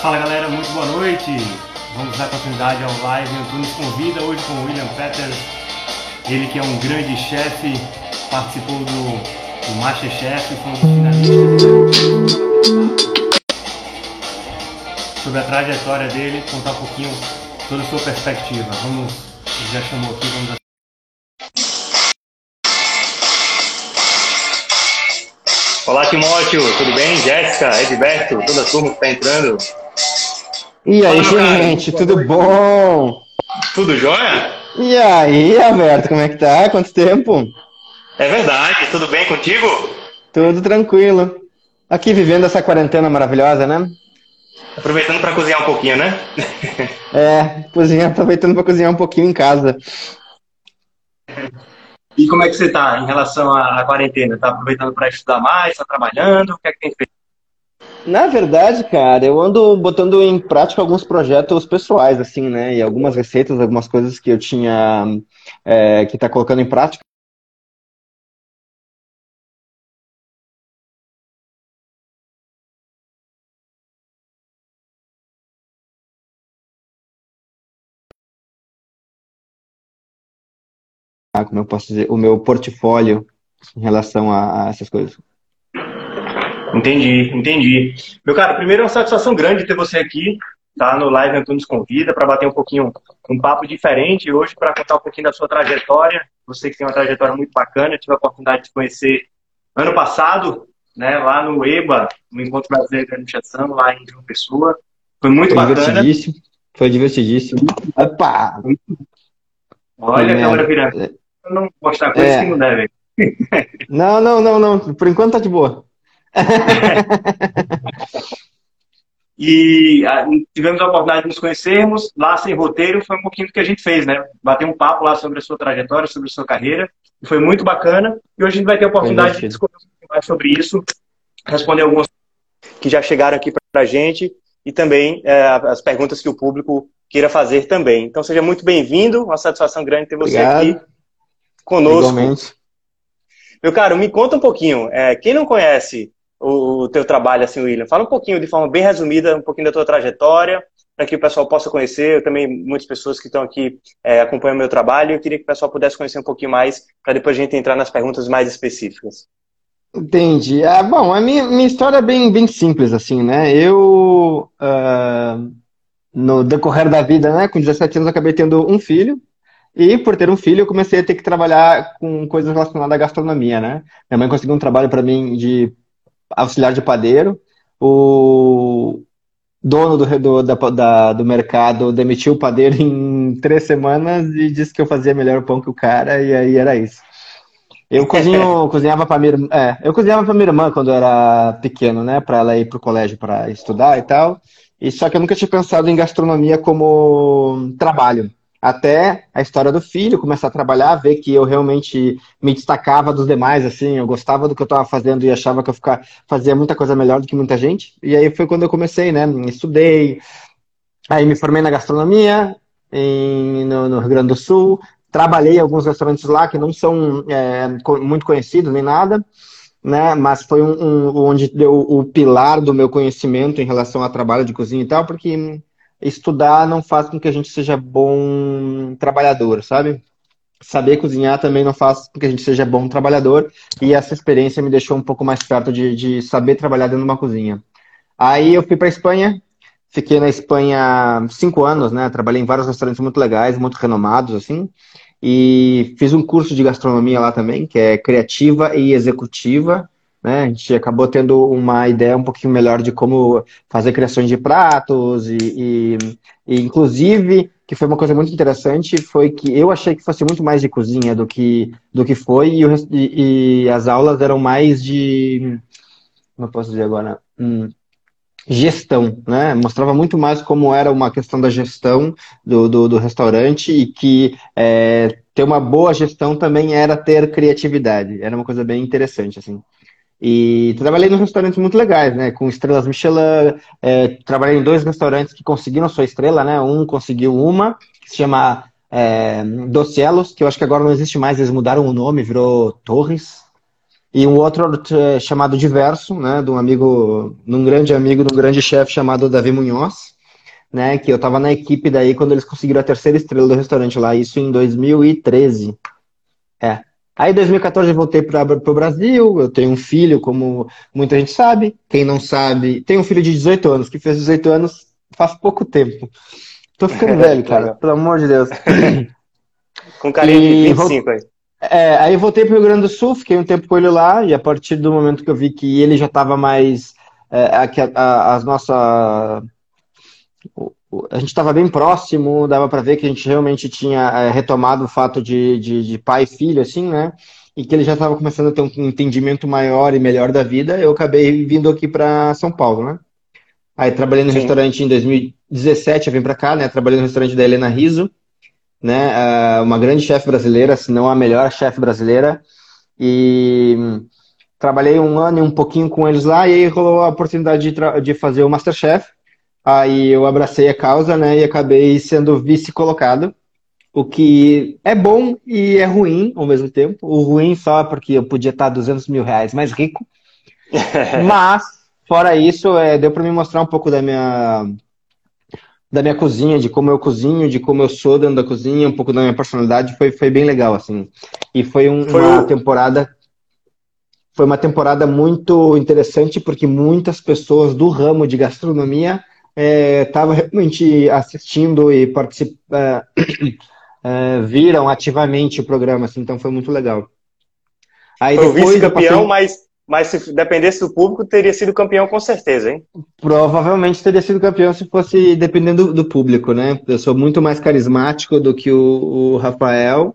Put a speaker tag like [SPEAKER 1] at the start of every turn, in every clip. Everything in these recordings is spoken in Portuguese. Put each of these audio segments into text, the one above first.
[SPEAKER 1] Fala galera, muito boa noite. Vamos dar continuidade ao live. Antunes convida hoje com o William Peters, ele que é um grande chefe, participou do, do Masterchef, foi um dos finalistas. Sobre a trajetória dele, contar um pouquinho toda a sua perspectiva. Vamos, já chamou aqui, vamos Olá, Timóteo, tudo bem? Jéssica, Edberto, toda a turma que está entrando.
[SPEAKER 2] E aí, gente, tudo bom?
[SPEAKER 1] Tudo jóia?
[SPEAKER 2] E aí, Alberto, como é que tá? Quanto tempo?
[SPEAKER 1] É verdade, tudo bem contigo?
[SPEAKER 2] Tudo tranquilo. Aqui vivendo essa quarentena maravilhosa, né?
[SPEAKER 1] Aproveitando para cozinhar um pouquinho, né?
[SPEAKER 2] é, cozinhar, aproveitando para cozinhar um pouquinho em casa.
[SPEAKER 1] E como é que você está em relação à quarentena? Está aproveitando para estudar mais? Está trabalhando? O que é que tem feito?
[SPEAKER 2] Na verdade, cara, eu ando botando em prática alguns projetos pessoais, assim, né? E algumas receitas, algumas coisas que eu tinha é, que tá colocando em prática. Como eu posso dizer, o meu portfólio em relação a, a essas coisas.
[SPEAKER 1] Entendi, entendi. Meu cara, primeiro é uma satisfação grande ter você aqui, tá? No Live Antunes Convida, para bater um pouquinho, um papo diferente hoje, para contar um pouquinho da sua trajetória. Você que tem uma trajetória muito bacana, tive a oportunidade de conhecer ano passado, né, lá no EBA, no Encontro Brasileiro de Administração, lá em João Pessoa. Foi muito Foi bacana.
[SPEAKER 2] Divertidíssimo. Foi divertidíssimo. Opa!
[SPEAKER 1] Olha a câmera virando. Não mostrar coisa é. que não deve.
[SPEAKER 2] Não, não, não, não. Por enquanto tá de boa.
[SPEAKER 1] e a, ah, tivemos a oportunidade de nos conhecermos lá sem roteiro, foi um pouquinho do que a gente fez, né? Bater um papo lá sobre a sua trajetória, sobre a sua carreira, e foi muito bacana. E hoje a gente vai ter a oportunidade de discutir um pouquinho mais sobre isso, responder algumas que já chegaram aqui para a gente e também é, as perguntas que o público queira fazer também. Então seja muito bem-vindo, uma satisfação grande ter você Obrigado. aqui conosco. Igualmente. Meu caro, me conta um pouquinho. É, quem não conhece o, o teu trabalho, assim, William. Fala um pouquinho, de forma bem resumida, um pouquinho da tua trajetória, para que o pessoal possa conhecer. Eu também, muitas pessoas que estão aqui é, acompanham o meu trabalho. Eu queria que o pessoal pudesse conhecer um pouquinho mais, para depois a gente entrar nas perguntas mais específicas.
[SPEAKER 2] Entendi. Ah, bom, a minha, minha história é bem, bem simples, assim, né? Eu, uh, no decorrer da vida, né, com 17 anos, acabei tendo um filho. E por ter um filho, eu comecei a ter que trabalhar com coisas relacionadas à gastronomia, né? Minha mãe conseguiu um trabalho para mim de auxiliar de padeiro. O dono do, do, da, da, do mercado demitiu o padeiro em três semanas e disse que eu fazia melhor pão que o cara, e aí era isso. Eu cozinho, cozinhava para minha, é, eu cozinhava para minha irmã quando eu era pequeno, né, para ela ir pro colégio para estudar e tal. E só que eu nunca tinha pensado em gastronomia como trabalho até a história do filho, começar a trabalhar, ver que eu realmente me destacava dos demais, assim, eu gostava do que eu estava fazendo e achava que eu ficar, fazia muita coisa melhor do que muita gente. E aí foi quando eu comecei, né? Estudei, aí me formei na gastronomia em, no, no, Rio Grande do Sul, trabalhei em alguns restaurantes lá que não são é, muito conhecidos nem nada. Né, mas foi um, um, onde deu o pilar do meu conhecimento em relação ao trabalho de cozinha e tal, porque estudar não faz com que a gente seja bom trabalhador, sabe? Saber cozinhar também não faz com que a gente seja bom trabalhador, e essa experiência me deixou um pouco mais perto de, de saber trabalhar dentro de uma cozinha. Aí eu fui para Espanha, fiquei na Espanha cinco anos, né? Trabalhei em vários restaurantes muito legais, muito renomados, assim, e fiz um curso de gastronomia lá também, que é criativa e executiva, né? A gente acabou tendo uma ideia um pouquinho melhor de como fazer criações de pratos e, e, e, inclusive, que foi uma coisa muito interessante, foi que eu achei que fosse muito mais de cozinha do que, do que foi e, e, e as aulas eram mais de, eu posso dizer agora, hum, gestão, né? Mostrava muito mais como era uma questão da gestão do, do, do restaurante e que é, ter uma boa gestão também era ter criatividade. Era uma coisa bem interessante, assim. E trabalhei em restaurantes muito legais, né? Com estrelas Michelin. É, trabalhei em dois restaurantes que conseguiram sua estrela, né? Um conseguiu uma, que se chama é, que eu acho que agora não existe mais, eles mudaram o nome, virou Torres. e um outro é, chamado Diverso, né, de um amigo, de um grande amigo, de um grande chefe chamado Davi Munhoz, né, que eu estava na equipe daí quando eles conseguiram a terceira estrela do restaurante lá, isso em 2013. É. Aí em 2014 eu voltei para o Brasil, eu tenho um filho, como muita gente sabe, quem não sabe, tem um filho de 18 anos, que fez 18 anos faz pouco tempo. Tô ficando velho, cara, pelo amor de Deus.
[SPEAKER 1] Com carinho de 25 aí.
[SPEAKER 2] É, aí voltei para o Rio Grande do Sul, fiquei um tempo com ele lá, e a partir do momento que eu vi que ele já estava mais. É, a, a, as nossas. A gente estava bem próximo, dava para ver que a gente realmente tinha é, retomado o fato de, de, de, pai e filho, assim, né? E que ele já estava começando a ter um entendimento maior e melhor da vida, eu acabei vindo aqui para São Paulo, né? Aí trabalhei no Sim. restaurante em 2017, eu vim para cá, né? Trabalhei no restaurante da Helena Riso, né? Ah, uma grande chefe brasileira, se não a melhor chefe brasileira. E trabalhei um ano e um pouquinho com eles lá, e aí rolou a oportunidade de, de fazer o Masterchef. Aí eu abracei a causa, né? E acabei sendo vice-colocado. O que é bom e é ruim ao mesmo tempo. O ruim só porque eu podia estar 200 mil reais mais rico. Mas, fora isso, é, deu para me mostrar um pouco da minha da minha cozinha, de como eu cozinho, de como eu sou dentro da cozinha, um pouco da minha personalidade, foi, foi bem legal, assim. E foi, um, foi uma o... temporada. Foi uma temporada muito interessante, porque muitas pessoas do ramo de gastronomia estavam é, realmente assistindo e participando, é, é, viram ativamente o programa, assim, então foi muito legal.
[SPEAKER 1] Aí foi vice-campeão, passei... mas mas se dependesse do público, teria sido campeão com certeza, hein?
[SPEAKER 2] Provavelmente teria sido campeão se fosse dependendo do, do público, né? Eu sou muito mais carismático do que o, o Rafael,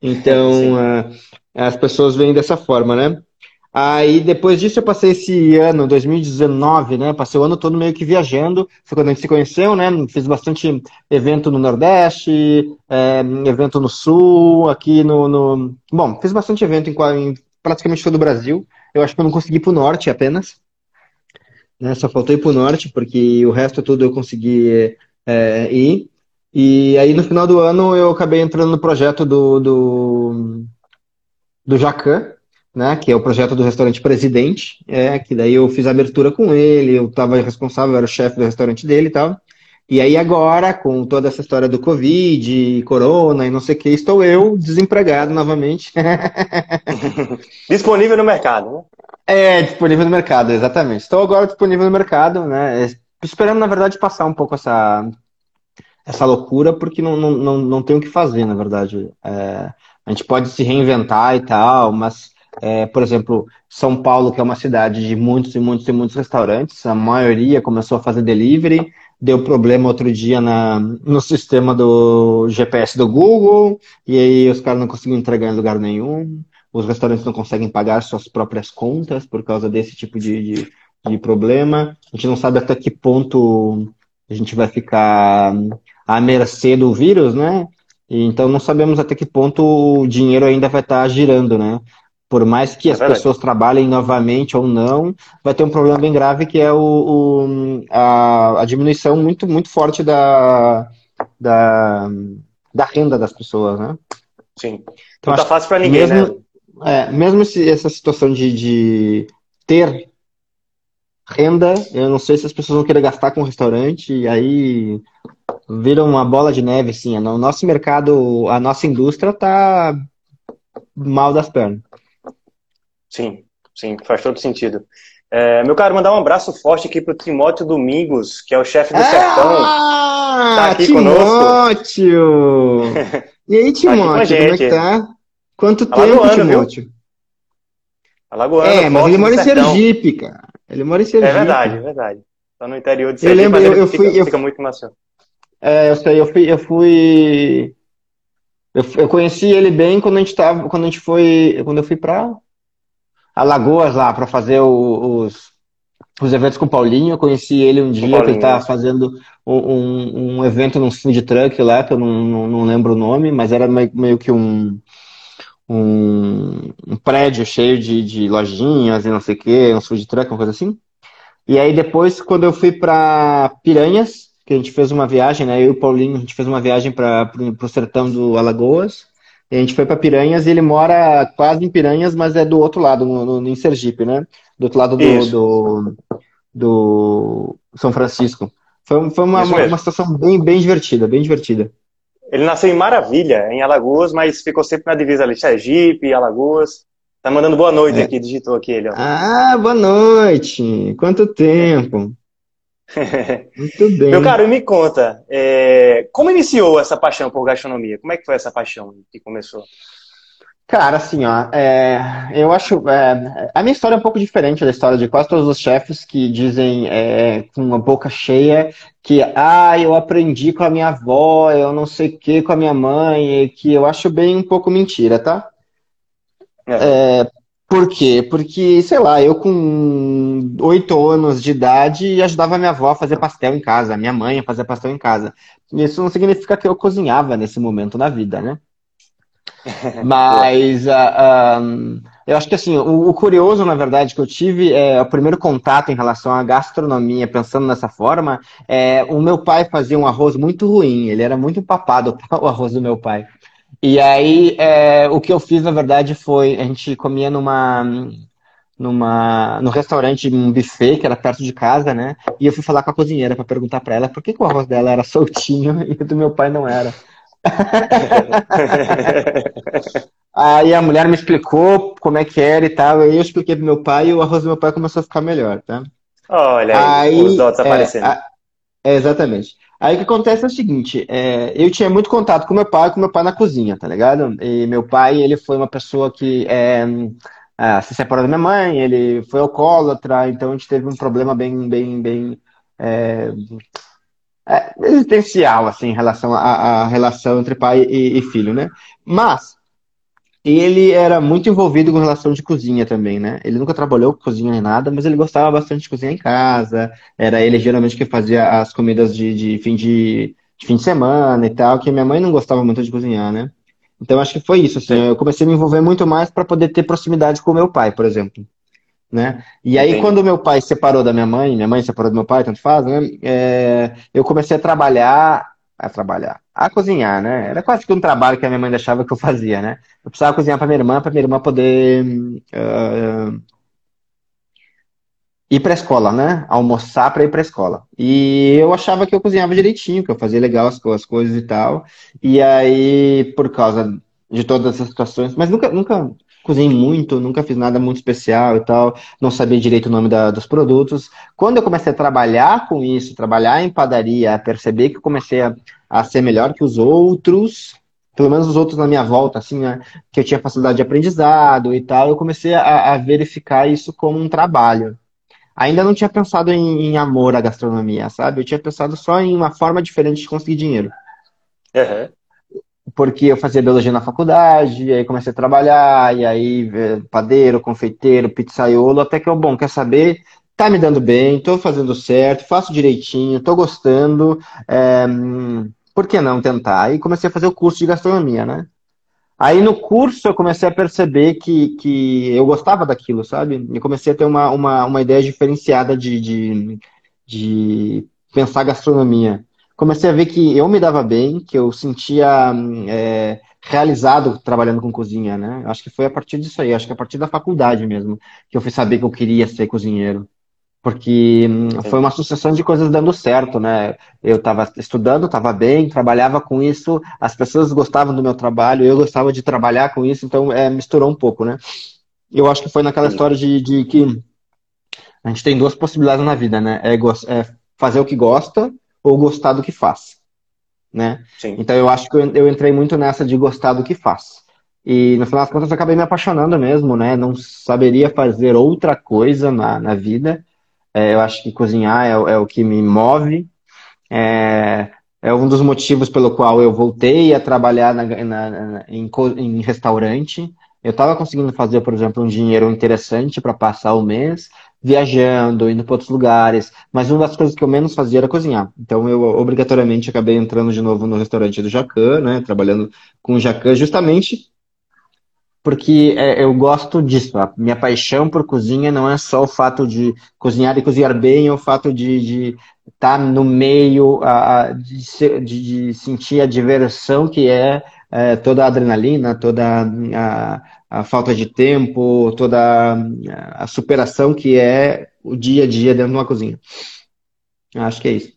[SPEAKER 2] então uh, as pessoas veem dessa forma, né? Aí depois disso eu passei esse ano, 2019, né? Passei o ano todo meio que viajando. Foi quando a gente se conheceu, né? Fiz bastante evento no Nordeste, é, evento no Sul, aqui no, no... Bom, fiz bastante evento em, em praticamente todo o Brasil. Eu acho que eu não consegui ir pro norte apenas. Né? Só faltou ir pro norte, porque o resto tudo eu consegui é, ir. E aí no final do ano eu acabei entrando no projeto do, do, do Jacan, né, que é o projeto do restaurante Presidente, é, que daí eu fiz a abertura com ele, eu estava responsável, eu era o chefe do restaurante dele e tal. E aí agora, com toda essa história do Covid, Corona e não sei o que, estou eu desempregado novamente.
[SPEAKER 1] disponível no mercado, né?
[SPEAKER 2] É, disponível no mercado, exatamente. Estou agora disponível no mercado, né? Esperando, na verdade, passar um pouco essa, essa loucura, porque não, não, não, não tem o que fazer, na verdade. É, a gente pode se reinventar e tal, mas, é, por exemplo, São Paulo, que é uma cidade de muitos e muitos e muitos restaurantes, a maioria começou a fazer delivery deu problema outro dia na, no sistema do GPS do Google, e aí os caras não conseguiam entregar em lugar nenhum, os restaurantes não conseguem pagar suas próprias contas por causa desse tipo de, de, de problema. A gente não sabe até que ponto a gente vai ficar à mercê do vírus, né? então não sabemos até que ponto o dinheiro ainda vai estar girando, né? Por mais que é as verdade. pessoas trabalhem novamente ou não, vai ter um problema bem grave que é o, o a, a, diminuição muito, muito forte da, da, da renda das pessoas, né?
[SPEAKER 1] Sim. Então, não tá fácil para ninguém,
[SPEAKER 2] mesmo, né? É, mesmo esse, essa situação de, de ter renda, eu não sei se as pessoas vão querer gastar com o restaurante, e aí vira uma bola de neve, assim. O nosso mercado, a nossa indústria tá mal das pernas.
[SPEAKER 1] Sim, sim, faz todo sentido. É, meu caro, mandar um abraço forte aqui pro Timóteo Domingos, que é o chefe do ah, Sertão.
[SPEAKER 2] Tá aqui Timóteo! conosco. E aí, Timóteo, tá como é que tá? Quanto Alagoano, tempo, Timóteo? Viu?
[SPEAKER 1] Alagoano,
[SPEAKER 2] é, mas ele mora em Sergipe, cara. Ele mora em Sergipe.
[SPEAKER 1] É verdade, é verdade. Tá no interior de Sergipe,
[SPEAKER 2] eu lembro, eu, eu fui,
[SPEAKER 1] fica,
[SPEAKER 2] eu,
[SPEAKER 1] fica muito macio.
[SPEAKER 2] É, eu sei, eu fui, eu fui eu, eu, conheci ele bem quando a gente tava, quando a gente foi, quando eu fui para Alagoas lá para fazer o, os, os eventos com o Paulinho. Eu conheci ele um dia, que ele estava fazendo um, um, evento num food truck lá, que eu não, não, não lembro o nome, mas era meio, meio que um, um, um, prédio cheio de, de lojinhas e não sei o que, um food truck, uma coisa assim. E aí depois, quando eu fui para Piranhas, que a gente fez uma viagem, né? Eu e o Paulinho, a gente fez uma viagem para o sertão do Alagoas a gente foi para Piranhas e ele mora quase em Piranhas, mas é do outro lado, no, no em Sergipe, né? Do outro lado do, do, do, São Francisco. Foi, foi uma, uma, uma, situação bem, bem divertida, bem divertida.
[SPEAKER 1] Ele nasceu em Maravilha, em Alagoas, mas ficou sempre na divisa ali, Sergipe, Alagoas. Tá mandando boa noite é. aqui, digitou aqui ele. Ó.
[SPEAKER 2] Ah, boa noite! Quanto tempo!
[SPEAKER 1] Muito bem. Meu caro, me conta, é... como iniciou essa paixão por gastronomia? Como é que foi essa paixão que começou?
[SPEAKER 2] Cara, assim, ó, é, eu acho. É, a minha história é um pouco diferente da história de quase todos os chefes que dizem é, com uma boca cheia que, ah, eu aprendi com a minha avó, eu não sei o que com a minha mãe, que eu acho bem um pouco mentira, tá? É. por quê? Porque, sei lá, eu com oito anos de idade ajudava minha avó a fazer pastel em casa, minha mãe a fazer pastel em casa. Isso não significa que eu cozinhava nesse momento na vida, né? Mas uh, ah, um, ah, eu acho que assim, o, o, curioso, na verdade, que eu tive, é, o primeiro contato em relação à gastronomia, pensando dessa forma, é, o meu pai fazia um arroz muito ruim, ele era muito empapado, o arroz do meu pai. E aí, é, o que eu fiz, na verdade, foi, a gente comia numa, numa, no restaurante, um buffet que era perto de casa, né? E eu fui falar com a cozinheira para perguntar para ela por que, que, o arroz dela era soltinho e o do meu pai não era. aí a mulher me explicou como é que era e tal, aí eu expliquei pro meu pai e o arroz do meu pai começou a ficar melhor, tá?
[SPEAKER 1] Olha aí, aí os dots é, aparecendo. A,
[SPEAKER 2] é, exatamente. Aí o que acontece é o seguinte, é, eu tinha muito contato com meu pai, com meu pai na cozinha, tá ligado? E meu pai, ele foi uma pessoa que é, é, se separou da minha mãe, ele foi alcoólatra, então a gente teve um problema bem, bem, bem é, é existencial, assim, em relação à, relação entre pai e, e filho, né? Mas ele era muito envolvido com relação de cozinha também, né? Ele nunca trabalhou com cozinha nem nada, mas ele gostava bastante de cozinhar em casa. Era ele geralmente que fazia as comidas de, de fim de, de, fim de semana e tal, que minha mãe não gostava muito de cozinhar, né? Então acho que foi isso, assim, eu comecei a me envolver muito mais para poder ter proximidade com o meu pai, por exemplo. Né? E aí, Entendi. quando meu pai separou da minha mãe, minha mãe separou do meu pai, tanto faz, né? É, eu comecei a trabalhar a trabalhar, a cozinhar, né? Era quase que um trabalho que a minha mãe deixava que eu fazia, né? Eu precisava cozinhar para minha irmã, para minha irmã poder uh, ir para a escola, né? Almoçar para ir para a escola. E eu achava que eu cozinhava direitinho, que eu fazia legal as, as coisas e tal. E aí, por causa de todas essas situações, mas nunca, nunca cozinhei muito, nunca fiz nada muito especial e tal, não sabia direito o nome da, dos produtos. Quando eu comecei a trabalhar com isso, trabalhar em padaria, perceber que eu comecei a, a ser melhor que os outros, pelo menos os outros na minha volta, assim, né, que eu tinha facilidade de aprendizado e tal, eu comecei a, a verificar isso como um trabalho. Ainda não tinha pensado em, em, amor à gastronomia, sabe? Eu tinha pensado só em uma forma diferente de conseguir dinheiro. Uhum porque eu fazia biologia na faculdade, aí comecei a trabalhar, e aí padeiro, confeiteiro, pizzaiolo, até que eu, bom, quer saber, tá me dando bem, tô fazendo certo, faço direitinho, tô gostando, é, por que não tentar? Aí comecei a fazer o curso de gastronomia, né? Aí no curso eu comecei a perceber que, que eu gostava daquilo, sabe? E comecei a ter uma, uma, uma ideia diferenciada de, de, de pensar gastronomia comecei a ver que eu me dava bem, que eu sentia é, realizado trabalhando com cozinha, né? Acho que foi a partir disso aí, acho que a partir da faculdade mesmo, que eu fui saber que eu queria ser cozinheiro. Porque hum, foi uma sucessão de coisas dando certo, né? Eu estava estudando, estava bem, trabalhava com isso, as pessoas gostavam do meu trabalho, eu gostava de trabalhar com isso, então é, misturou um pouco, né? Eu acho que foi naquela história de, de que a gente tem duas possibilidades na vida, né? É, é fazer o que gosta ou gostar do que faz. Né? Sim. Então eu acho que eu, eu entrei muito nessa de gostar do que faz. E no final das contas eu acabei me apaixonando mesmo, né? Não saberia fazer outra coisa na, na vida. É, eu acho que cozinhar é, é, o que me move. É, é um dos motivos pelo qual eu voltei a trabalhar na, na, na, em, em restaurante. Eu estava conseguindo fazer, por exemplo, um dinheiro interessante para passar o mês, viajando, indo para outros lugares. Mas uma das coisas que eu menos fazia era cozinhar. Então eu obrigatoriamente acabei entrando de novo no restaurante do Jacan, né? Trabalhando com o Jacan, justamente porque é, eu gosto disso. A minha paixão por cozinha não é só o fato de cozinhar e cozinhar bem, é o fato de estar tá no meio, a, de, de, de, sentir a diversão que é é, toda a adrenalina, toda a, a, falta de tempo, toda a, superação que é o dia a dia dentro de uma cozinha. Acho que é isso.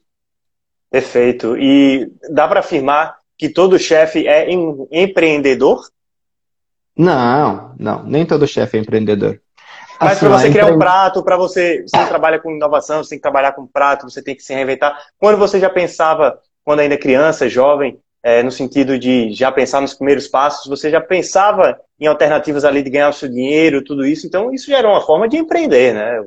[SPEAKER 1] Perfeito. E dá para afirmar que todo chefe é em, empreendedor?
[SPEAKER 2] Não, não, nem todo chefe é empreendedor.
[SPEAKER 1] Mas assim, para você criar empre... um prato, para você, você trabalha com inovação, você tem que trabalhar com prato, você tem que se reinventar. Quando você já pensava, quando ainda criança, jovem, é, no sentido de já pensar nos primeiros passos, você já pensava em alternativas ali de ganhar o seu dinheiro, tudo isso. Então, isso já era uma forma de empreender, né?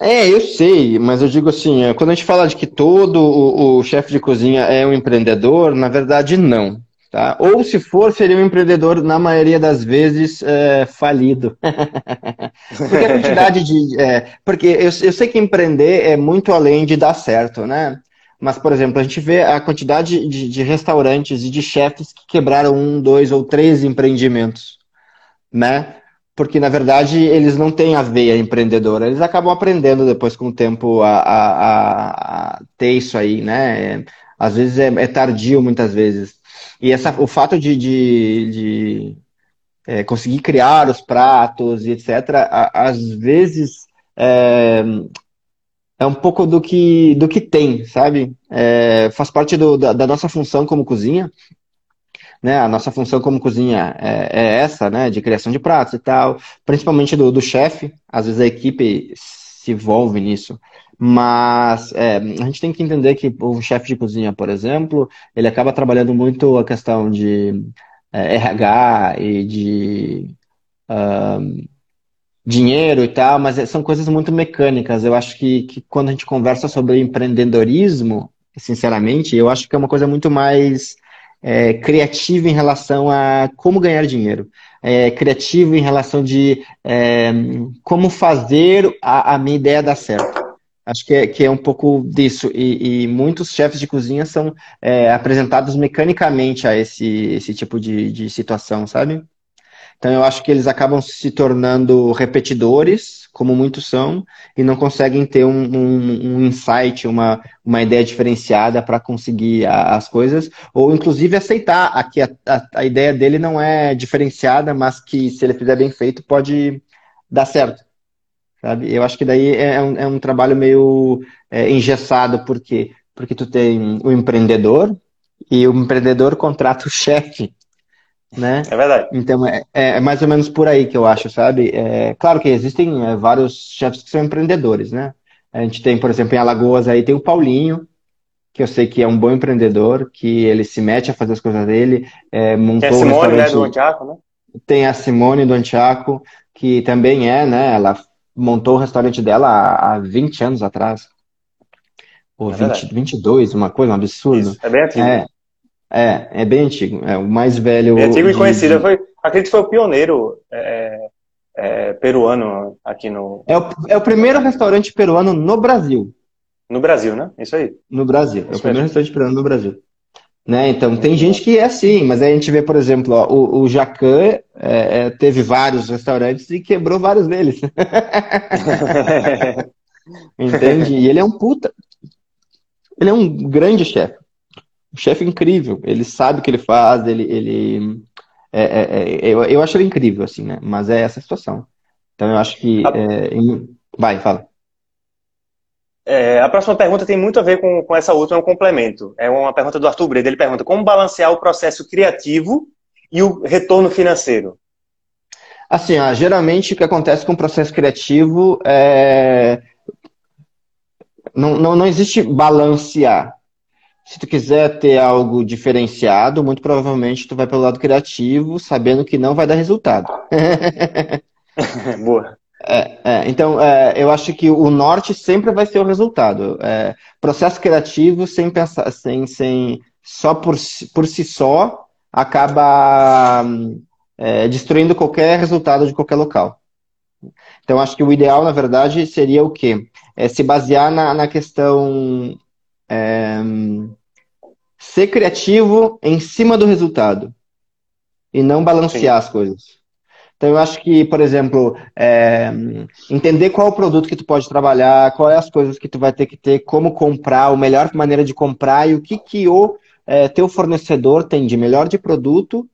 [SPEAKER 2] É, eu sei, mas eu digo assim, é, quando a gente fala de que todo o, o chefe de cozinha é um empreendedor, na verdade não. Tá? Ou se for, seria um empreendedor, na maioria das vezes, é, falido. porque a quantidade de. É, porque eu, eu sei que empreender é muito além de dar certo, né? Mas, por exemplo, a gente vê a quantidade de, de restaurantes e de chefes que quebraram um, dois ou três empreendimentos, né? Porque, na verdade, eles não têm a veia empreendedora. Eles acabam aprendendo depois, com o tempo, a, a, a ter isso aí, né? Às vezes é, é tardio, muitas vezes. E essa, o fato de, de, de é, conseguir criar os pratos e etc., a, às vezes é, é, um pouco do que, do que tem, sabe? É, faz parte do, da, da, nossa função como cozinha. Né, a nossa função como cozinha é, é, essa, né, de criação de pratos e tal, principalmente do, do chefe. Às vezes a equipe se envolve nisso. Mas é, a gente tem que entender que o chefe de cozinha, por exemplo, ele acaba trabalhando muito a questão de é, RH e de uh, dinheiro e tal, mas é, são coisas muito mecânicas. Eu acho que, que quando a gente conversa sobre empreendedorismo, sinceramente, eu acho que é uma coisa muito mais é, criativa em relação a como ganhar dinheiro. É, criativo em relação de é, como fazer a, a minha ideia dar certo. Acho que é, que é um pouco disso. E, e muitos chefes de cozinha são é, apresentados mecanicamente a esse, esse tipo de, de situação, sabe? Então eu acho que eles acabam se tornando repetidores, como muitos são, e não conseguem ter um, um, um insight, uma, uma ideia diferenciada para conseguir a, as coisas, ou inclusive aceitar que a, a, a ideia dele não é diferenciada, mas que se ele fizer bem feito pode dar certo sabe? Eu acho que daí é, é um, é um trabalho meio é, engessado, por quê? Porque tu tem o empreendedor e o empreendedor contrata o chefe, né?
[SPEAKER 1] É verdade.
[SPEAKER 2] Então é, é, é mais ou menos por aí que eu acho, sabe? É, claro que existem é, vários chefes que são empreendedores, né? A gente tem, por exemplo, em Alagoas aí tem o Paulinho, que eu sei que é um bom empreendedor, que ele se mete a fazer as coisas dele, é, montou tem a
[SPEAKER 1] Simone, um né, do Antiaco, né?
[SPEAKER 2] Tem a Simone do Antiaco, que também é, né? Ela montou o restaurante dela há, há 20 anos atrás. Ou é 20, 22, uma coisa, um absurdo. Isso,
[SPEAKER 1] é bem antigo.
[SPEAKER 2] É, é, é bem antigo. É o mais velho.
[SPEAKER 1] Bem antigo de, e conhecido. Foi, acredito que foi o pioneiro é, é, peruano aqui no.
[SPEAKER 2] É o, é o primeiro restaurante peruano no Brasil.
[SPEAKER 1] No Brasil, né? Isso aí.
[SPEAKER 2] No Brasil. Isso é o primeiro restaurante peruano no Brasil. Né? Então, tem gente que é assim, mas aí a gente vê, por exemplo, ó, o, o Jacan é, é, teve vários restaurantes e quebrou vários deles. Entende? E ele é um puta. Ele é um grande chefe. Um chefe incrível. Ele sabe o que ele faz, ele. ele é, é, é eu, eu acho ele incrível, assim, né? Mas é essa a situação. Então eu acho que. É, em... Vai, fala.
[SPEAKER 1] É, a próxima pergunta tem muito a ver com, com essa última, é um complemento. É uma pergunta do Arthur Breda. Ele pergunta como balancear o processo criativo e o retorno financeiro.
[SPEAKER 2] Assim, ó, geralmente o que acontece com o processo criativo é. Não, não, não existe balancear. Se tu quiser ter algo diferenciado, muito provavelmente tu vai pelo lado criativo, sabendo que não vai dar resultado.
[SPEAKER 1] Boa.
[SPEAKER 2] É, é, então, é, eu acho que o norte sempre vai ser o resultado. É, processo criativo, sem pensar, sem, sem só por, por si só, acaba é, destruindo qualquer resultado de qualquer local. Então, acho que o ideal, na verdade, seria o quê? É se basear na, na questão é, ser criativo em cima do resultado e não balancear Sim. as coisas. Então, eu acho que, por exemplo, é, entender qual o produto que tu pode trabalhar, quais as coisas que tu vai ter que ter, como comprar, a melhor maneira de comprar e o que, que o é, teu fornecedor tem de melhor de produto,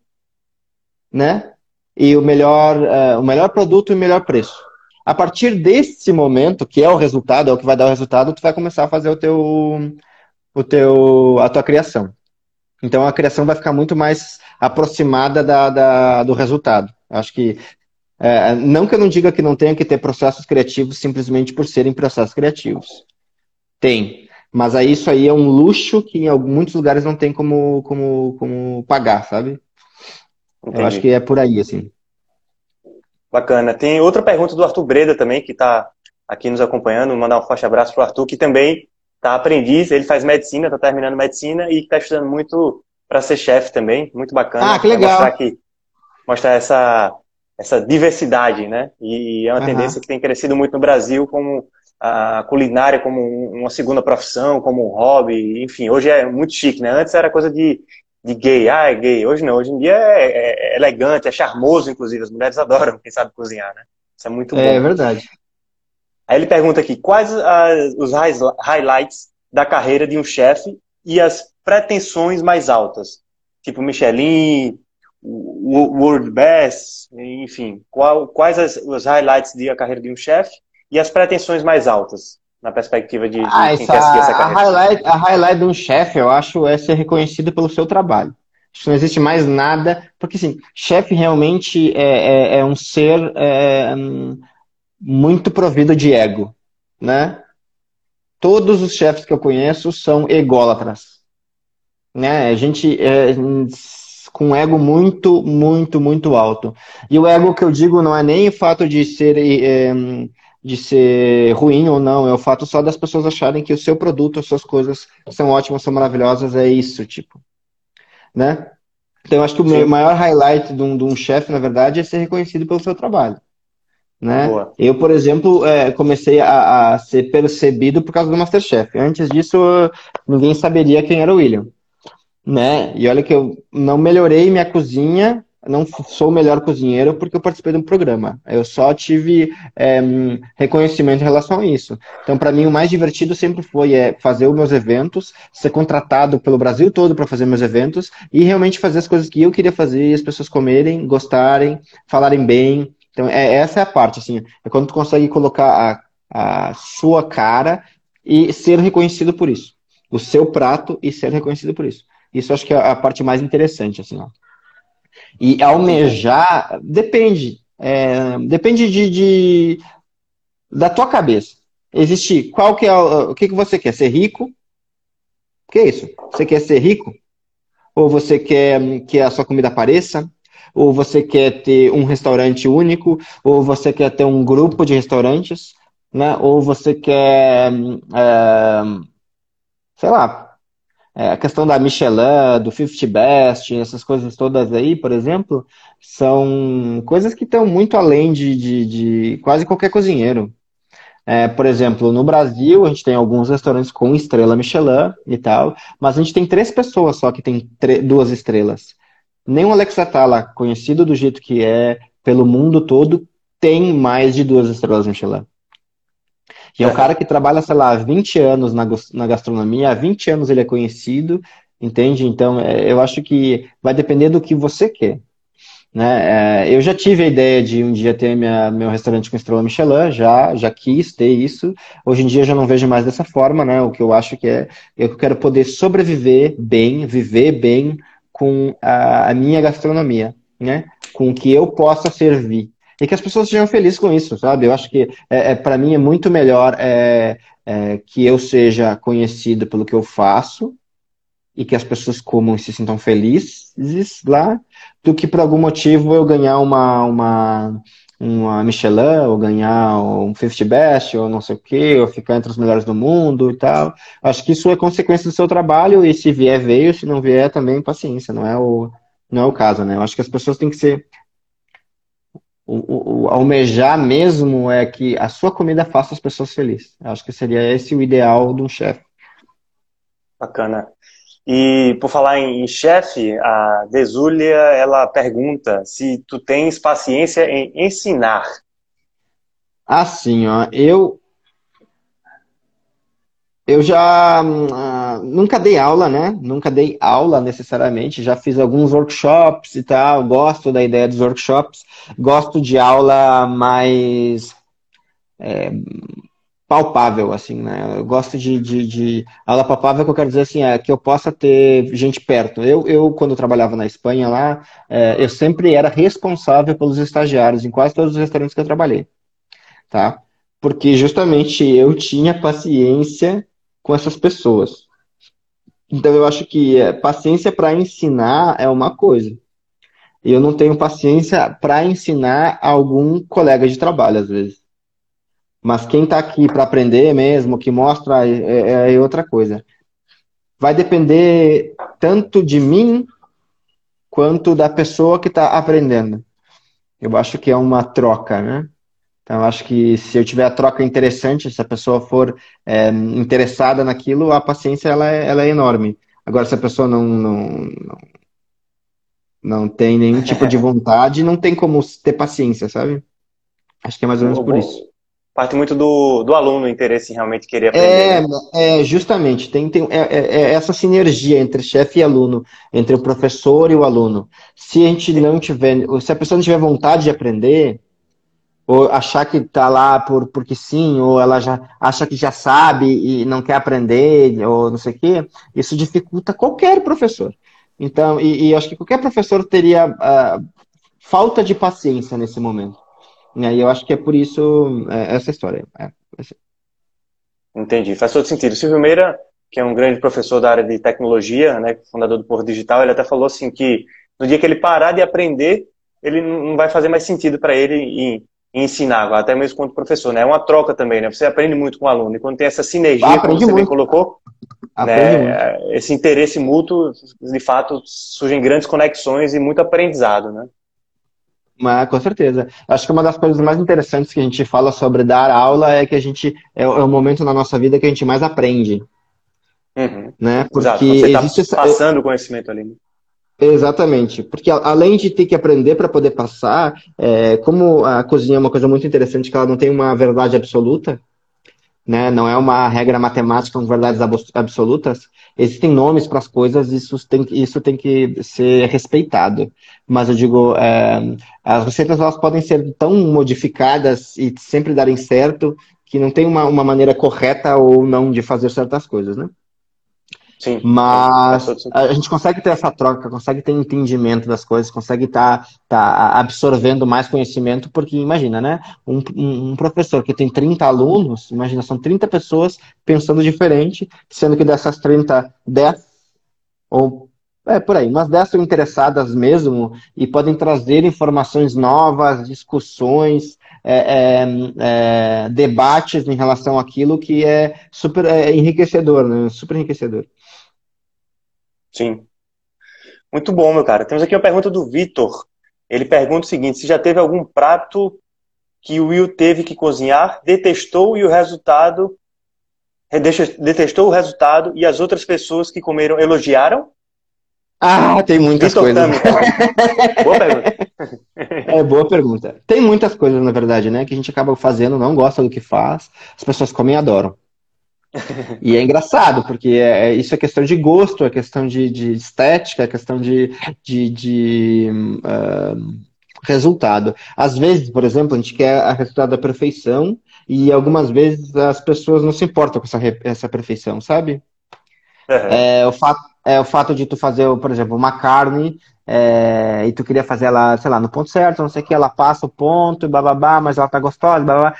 [SPEAKER 2] né? E o melhor, é, o melhor produto e o melhor preço. A partir desse momento, que é o resultado, é o que vai dar o resultado, tu vai começar a fazer o teu, o teu, a tua criação. Então a criação vai ficar muito mais aproximada da, da do resultado. Acho que é, não que eu não diga que não tenha que ter processos criativos simplesmente por serem processos criativos. Tem. Mas aí isso aí é um luxo que em muitos lugares não tem como, como, como pagar, sabe? Entendi. Eu acho que é por aí, assim.
[SPEAKER 1] Bacana. Tem outra pergunta do Arthur Breda também, que está aqui nos acompanhando. Mandar um forte abraço para o Arthur, que também está aprendiz. Ele faz medicina, está terminando medicina e está estudando muito para ser chefe também. Muito bacana.
[SPEAKER 2] Ah, que legal.
[SPEAKER 1] Mostrar, aqui, mostrar essa, essa diversidade, né? E é uma uhum. tendência que tem crescido muito no Brasil, como a culinária como uma segunda profissão, como um hobby, enfim, hoje é muito chique, né? Antes era coisa de, de gay, ah, é gay. Hoje não, hoje em dia é, é, é elegante, é charmoso, inclusive. As mulheres adoram quem sabe cozinhar, né? Isso é muito bom.
[SPEAKER 2] É verdade.
[SPEAKER 1] Aí ele pergunta aqui, quais os highlights da carreira de um chefe e as pretensões mais altas? Tipo Michelin, World Best, enfim, qual, quais as, os highlights da carreira de um chefe e as pretensões mais altas, na perspectiva de, de
[SPEAKER 2] ah, quem essa, quer seguir essa carreira? A highlight, a highlight de um chefe, eu acho, é ser reconhecido pelo seu trabalho. Não existe mais nada, porque assim, chefe realmente é, é, é um ser é, muito provido de ego, né? Todos os chefes que eu conheço são ególatras, né? A gente é, com um ego muito, muito, muito alto. E o ego que eu digo não é nem o fato de ser, é, de ser ruim ou não, é o fato só das pessoas acharem que o seu produto, as suas coisas são ótimas, são maravilhosas, é isso, tipo. Né? Então, eu acho que o Sim. maior highlight de um, de um chefe, na verdade, é ser reconhecido pelo seu trabalho. Né? Eu, por exemplo, é, comecei a, a, ser percebido por causa do Masterchef. Antes disso, ninguém saberia quem era o William né? E olha que eu não melhorei minha cozinha, não sou o melhor cozinheiro porque eu participei de um programa. Eu só tive é, reconhecimento em relação a isso. Então, para mim, o mais divertido sempre foi é, fazer os meus eventos, ser contratado pelo Brasil todo para fazer meus eventos e realmente fazer as coisas que eu queria fazer e as pessoas comerem, gostarem, falarem bem. Então, é, essa é a parte, assim, é quando tu consegue colocar a, a sua cara e ser reconhecido por isso. O seu prato e ser reconhecido por isso. Isso acho que é a parte mais interessante, assim, ó. E almejar, depende. É, depende de, de, da tua cabeça. Existe, qual que é, o, que, que você quer? Ser rico? O que é isso? Você quer ser rico? Ou você quer que a sua comida apareça? Ou você quer ter um restaurante único? Ou você quer ter um grupo de restaurantes? Né? Ou você quer, é, sei lá, é, a questão da Michelin, do 50 Best, essas coisas todas aí, por exemplo, são coisas que estão muito além de, de, de quase qualquer cozinheiro. É, por exemplo, no Brasil, a gente tem alguns restaurantes com estrela Michelin e tal, mas a gente tem três pessoas só que tem duas estrelas. Nem o Alex Atala, conhecido do jeito que é pelo mundo todo, tem mais de duas estrelas Michelin. E é o cara que trabalha, sei lá, há 20 anos na, na gastronomia, há 20 anos ele é conhecido, entende? Então, é, eu acho que vai depender do que você quer. Né? É, eu já tive a ideia de um dia ter minha, meu restaurante com estrela Michelin, já, já quis ter isso. Hoje em dia já não vejo mais dessa forma, né? O que eu acho que é, eu quero poder sobreviver bem, viver bem com a, a minha gastronomia, né? Com o que eu possa servir e que as pessoas sejam felizes com isso, sabe? Eu acho que é, é para mim é muito melhor é, é, que eu seja conhecido pelo que eu faço e que as pessoas comam e se sintam felizes lá, do que por algum motivo eu ganhar uma, uma, uma Michelin, ou ganhar um 50 Best, ou não sei o quê, ou ficar entre os melhores do mundo e tal. Acho que isso é consequência do seu trabalho, e se vier, veio, se não vier, também paciência, não é o, não é o caso, né? Eu acho que as pessoas têm que ser o, o, almejar mesmo é que a sua comida faça as pessoas felizes. Eu acho que seria esse o ideal de um chefe.
[SPEAKER 1] Bacana. E por falar em chefe, a Desúlia ela pergunta se tu tens paciência em ensinar.
[SPEAKER 2] Assim, ó, eu eu já uma. Nunca dei aula, né? Nunca dei aula necessariamente. Já fiz alguns workshops e tal. Gosto da ideia dos workshops. Gosto de aula mais. É, palpável, assim, né? Eu gosto de, de, de, aula palpável que eu quero dizer assim, é que eu possa ter gente perto. Eu, eu quando trabalhava na Espanha lá, é, eu sempre era responsável pelos estagiários em quase todos os restaurantes que eu trabalhei, tá? Porque justamente eu tinha paciência com essas pessoas. Então eu acho que é, paciência para ensinar é uma coisa. E eu não tenho paciência para ensinar algum colega de trabalho, às vezes. Mas quem está aqui para aprender mesmo, que mostra, é, é, é, outra coisa. Vai depender tanto de mim quanto da pessoa que está aprendendo. Eu acho que é uma troca, né? Então, eu acho que se eu tiver a troca interessante, se a pessoa for é, interessada naquilo, a paciência ela é, ela é enorme. Agora, se a pessoa não, não, não, não tem nenhum tipo de vontade, não tem como ter paciência, sabe? Acho que é mais ou menos por isso
[SPEAKER 1] parte muito do, do aluno, o interesse em realmente querer aprender. É,
[SPEAKER 2] é justamente, tem, tem é, é, é essa sinergia entre chefe e aluno, entre o professor e o aluno. Se a gente não tiver, se a pessoa não tiver vontade de aprender, ou achar que está lá por, porque sim, ou ela já acha que já sabe e não quer aprender, ou não sei o quê, isso dificulta qualquer professor. Então, e, e acho que qualquer professor teria uh, falta de paciência nesse momento. E aí eu acho que é por isso é, essa história. É,
[SPEAKER 1] Entendi, faz todo sentido. Silvio Meira, que é um grande professor da área de tecnologia, né, fundador do Porto Digital, ele até falou assim que no dia que ele parar de aprender, ele não vai fazer mais sentido para ele em, em, ensinar, até mesmo quanto professor, né? É uma troca também, né? Você aprende muito com o aluno e quando tem essa sinergia, ah, como você muito. bem colocou, né, esse interesse mútuo, de fato, surgem grandes conexões e muito aprendizado, né?
[SPEAKER 2] Mas, com certeza. Acho que uma das coisas mais interessantes que a gente fala sobre dar aula é que a gente é, é o momento na nossa vida que a gente mais aprende.
[SPEAKER 1] Uhum.
[SPEAKER 2] Né? Porque
[SPEAKER 1] Exato. Você está existe... passando conhecimento ali. Né?
[SPEAKER 2] Exatamente, porque além de ter que aprender para poder passar, é, como a cozinha é uma coisa muito interessante, que ela não tem uma verdade absoluta, né? não é uma regra matemática com verdades absolutas, existem nomes para as coisas, isso tem, isso tem que ser respeitado. Mas eu digo, é, as receitas elas podem ser tão modificadas e sempre darem certo que não tem uma, uma maneira correta ou não de fazer certas coisas, né? Sim. Mas a gente consegue ter essa troca, consegue ter entendimento das coisas, consegue estar tá, tá absorvendo mais conhecimento, porque imagina, né? Um, um, professor que tem 30 alunos, imagina, são 30 pessoas pensando diferente, sendo que dessas 30, 10 ou é por aí, umas 10 são interessadas mesmo e podem trazer informações novas, discussões, é, é, é, debates em relação àquilo que é super é, enriquecedor, né? Super enriquecedor.
[SPEAKER 1] Sim. Muito bom, meu cara. Temos aqui uma pergunta do Vitor. Ele pergunta o seguinte: se já teve algum prato que o Will teve que cozinhar, detestou e o resultado. Detestou o resultado e as outras pessoas que comeram elogiaram?
[SPEAKER 2] Ah, tem muitas Victor coisas. boa pergunta. É boa pergunta. Tem muitas coisas, na verdade, né? Que a gente acaba fazendo, não gosta do que faz, as pessoas comem e adoram e é engraçado, porque é, é, isso é questão de gosto, é questão de, de estética, é questão de, de, de uh, resultado. Às vezes, por exemplo, a gente quer a resultado da perfeição e algumas vezes as pessoas não se importam com essa, essa perfeição, sabe? Uhum. É, o fato, é o fato de tu fazer, por exemplo, uma carne é, e tu queria fazer ela, sei lá, no ponto certo, não sei o que, ela passa o ponto, bababá, mas ela tá gostosa, bababá.